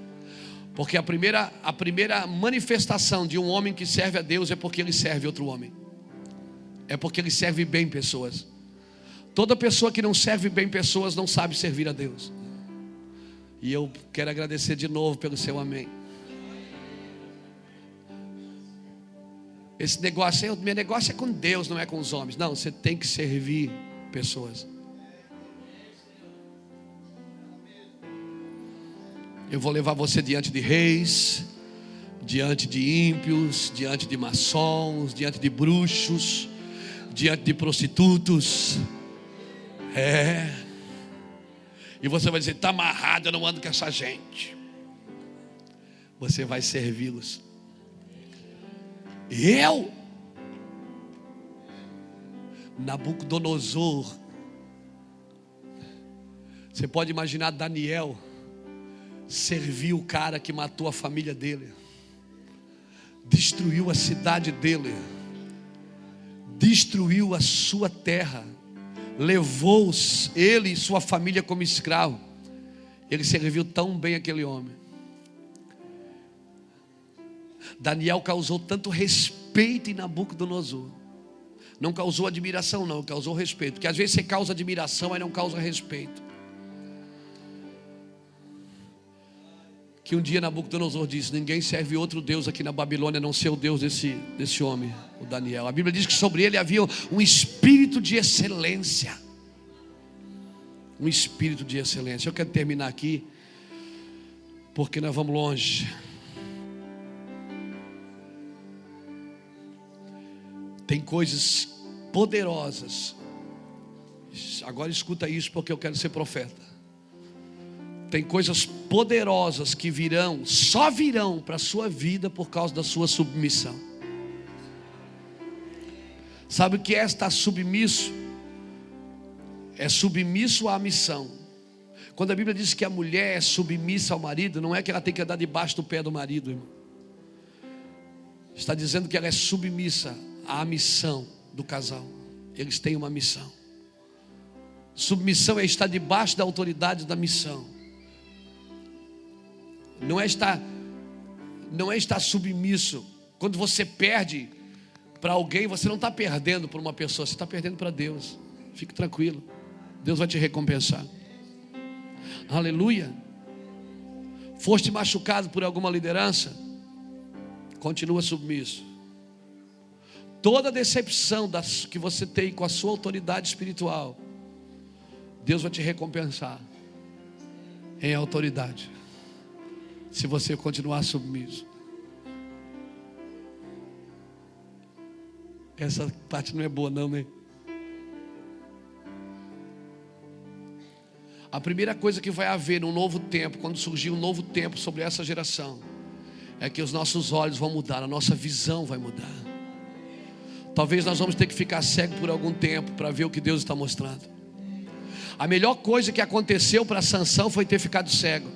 Porque a primeira, a primeira manifestação de um homem que serve a Deus é porque ele serve outro homem. É porque ele serve bem pessoas. Toda pessoa que não serve bem pessoas não sabe servir a Deus. E eu quero agradecer de novo pelo seu amém. Esse negócio, meu negócio é com Deus, não é com os homens. Não, você tem que servir pessoas. Eu vou levar você diante de reis, diante de ímpios, diante de maçons, diante de bruxos, diante de prostitutos. É. E você vai dizer: está amarrado, eu não ando com essa gente. Você vai servi-los. Eu, Nabucodonosor, você pode imaginar Daniel serviu o cara que matou a família dele, destruiu a cidade dele, destruiu a sua terra, levou ele e sua família como escravo. Ele serviu tão bem aquele homem Daniel causou tanto respeito em Nabucodonosor. Não causou admiração, não, causou respeito. Porque às vezes você causa admiração, mas não causa respeito. Que um dia Nabucodonosor disse: Ninguém serve outro Deus aqui na Babilônia, não ser o Deus desse, desse homem, o Daniel. A Bíblia diz que sobre ele havia um espírito de excelência. Um espírito de excelência. Eu quero terminar aqui, porque nós vamos longe. Tem coisas poderosas. Agora escuta isso porque eu quero ser profeta. Tem coisas poderosas que virão, só virão para a sua vida por causa da sua submissão. Sabe o que é estar submisso? É submisso à missão. Quando a Bíblia diz que a mulher é submissa ao marido, não é que ela tem que andar debaixo do pé do marido, irmão. Está dizendo que ela é submissa a missão do casal. Eles têm uma missão. Submissão é estar debaixo da autoridade da missão. Não é estar não é estar submisso. Quando você perde para alguém, você não está perdendo para uma pessoa, você está perdendo para Deus. Fique tranquilo. Deus vai te recompensar. Aleluia. Foste machucado por alguma liderança? Continua submisso. Toda decepção das, que você tem com a sua autoridade espiritual, Deus vai te recompensar em autoridade, se você continuar submisso. Essa parte não é boa, não, né? A primeira coisa que vai haver num novo tempo, quando surgir um novo tempo sobre essa geração, é que os nossos olhos vão mudar, a nossa visão vai mudar. Talvez nós vamos ter que ficar cego por algum tempo para ver o que Deus está mostrando. A melhor coisa que aconteceu para Sansão foi ter ficado cego.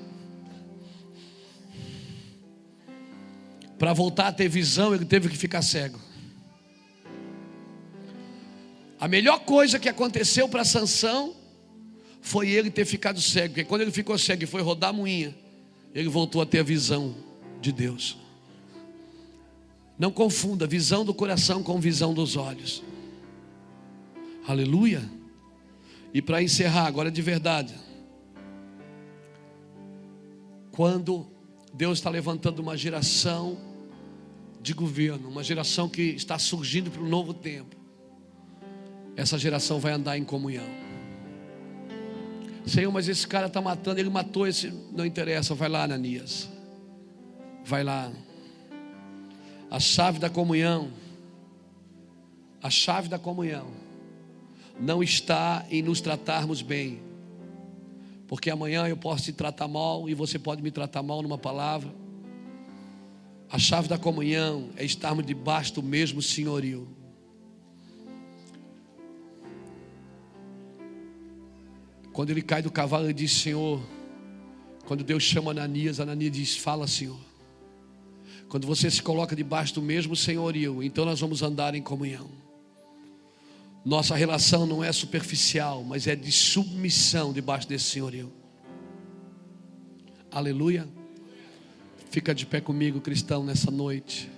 Para voltar a ter visão, ele teve que ficar cego. A melhor coisa que aconteceu para Sansão foi ele ter ficado cego, porque quando ele ficou cego e foi rodar a moinha, ele voltou a ter a visão de Deus. Não confunda visão do coração com visão dos olhos. Aleluia. E para encerrar, agora de verdade. Quando Deus está levantando uma geração de governo, uma geração que está surgindo para um novo tempo, essa geração vai andar em comunhão. Senhor, mas esse cara está matando, ele matou esse, não interessa, vai lá, Ananias. Vai lá. A chave da comunhão, a chave da comunhão, não está em nos tratarmos bem, porque amanhã eu posso te tratar mal e você pode me tratar mal numa palavra. A chave da comunhão é estarmos debaixo do mesmo senhorio. Quando ele cai do cavalo, ele diz: Senhor. Quando Deus chama Ananias, Ananias diz: Fala, Senhor. Quando você se coloca debaixo do mesmo senhorio, então nós vamos andar em comunhão. Nossa relação não é superficial, mas é de submissão debaixo desse senhorio. Aleluia. Fica de pé comigo, cristão, nessa noite.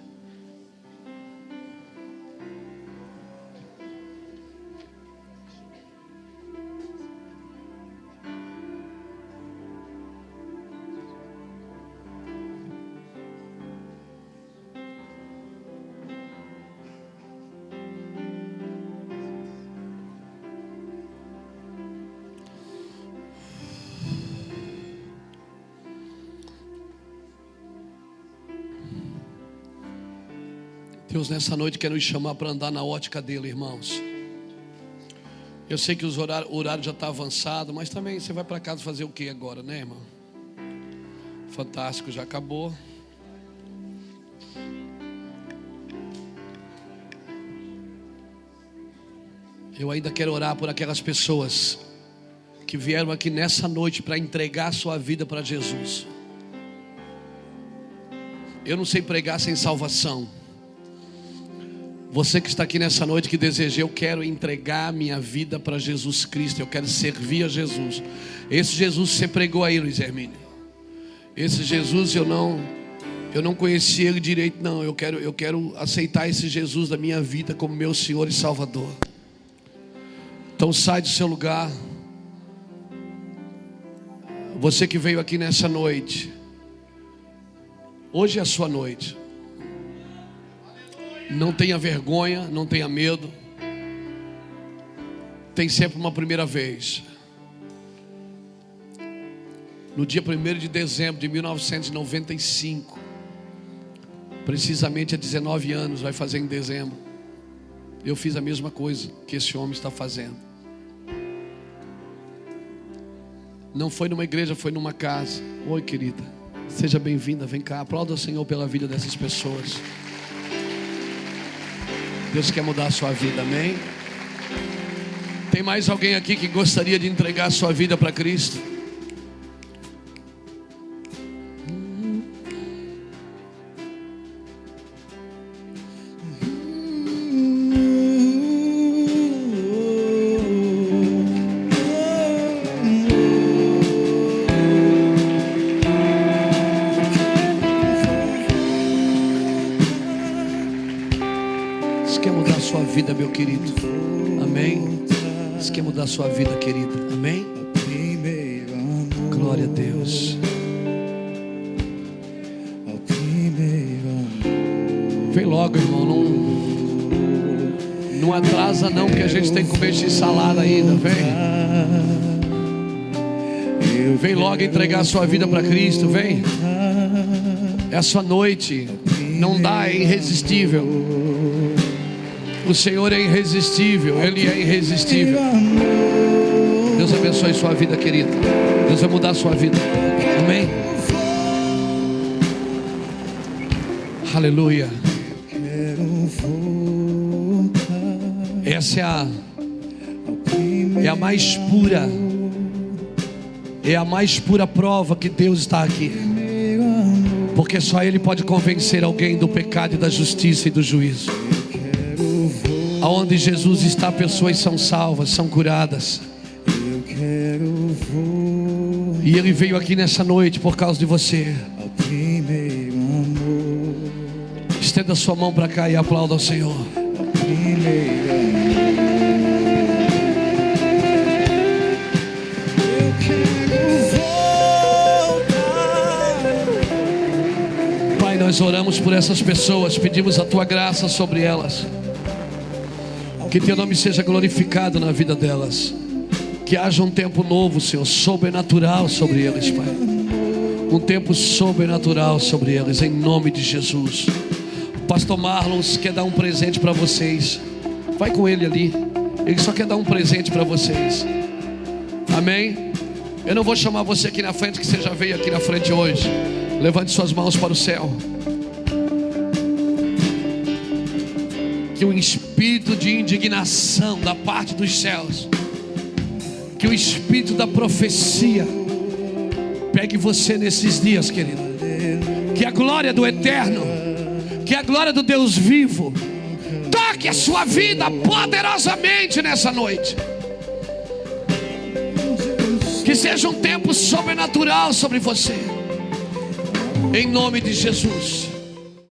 Deus nessa noite quer nos chamar para andar na ótica dele, irmãos. Eu sei que horário, o horário já está avançado, mas também você vai para casa fazer o que agora, né, irmão? Fantástico, já acabou. Eu ainda quero orar por aquelas pessoas que vieram aqui nessa noite para entregar sua vida para Jesus. Eu não sei pregar sem salvação. Você que está aqui nessa noite que deseja, eu quero entregar minha vida para Jesus Cristo, eu quero servir a Jesus. Esse Jesus você pregou aí, Luiz Hermínio. Esse Jesus eu não eu não conheci ele direito não. Eu quero eu quero aceitar esse Jesus da minha vida como meu Senhor e Salvador. Então sai do seu lugar. Você que veio aqui nessa noite. Hoje é a sua noite. Não tenha vergonha, não tenha medo. Tem sempre uma primeira vez. No dia 1 de dezembro de 1995, precisamente há 19 anos, vai fazer em dezembro, eu fiz a mesma coisa que esse homem está fazendo. Não foi numa igreja, foi numa casa. Oi, querida. Seja bem-vinda, vem cá. Aplauda o Senhor pela vida dessas pessoas. Deus quer mudar a sua vida, amém? Tem mais alguém aqui que gostaria de entregar a sua vida para Cristo? De salada ainda. Vem. Vem logo entregar a sua vida para Cristo. Vem. É a sua noite. Não dá, é irresistível. O Senhor é irresistível, Ele é irresistível. Deus abençoe sua vida, querida. Deus vai mudar a sua vida. Amém. Aleluia. Essa é a mais pura é a mais pura prova que Deus está aqui. Porque só ele pode convencer alguém do pecado e da justiça e do juízo. Aonde Jesus está, pessoas são salvas, são curadas. E ele veio aqui nessa noite por causa de você. Estenda sua mão para cá e aplauda ao Senhor. Oramos por essas pessoas, pedimos a tua graça sobre elas. Que teu nome seja glorificado na vida delas. Que haja um tempo novo, Senhor, sobrenatural sobre eles, Pai. Um tempo sobrenatural sobre eles, em nome de Jesus. Pastor Marlons quer dar um presente para vocês. Vai com ele ali. Ele só quer dar um presente para vocês. Amém? Eu não vou chamar você aqui na frente, que você já veio aqui na frente hoje. Levante suas mãos para o céu. Que o espírito de indignação da parte dos céus, que o espírito da profecia pegue você nesses dias, querido. Que a glória do eterno, que a glória do Deus vivo, toque a sua vida poderosamente nessa noite. Que seja um tempo sobrenatural sobre você. Em nome de Jesus.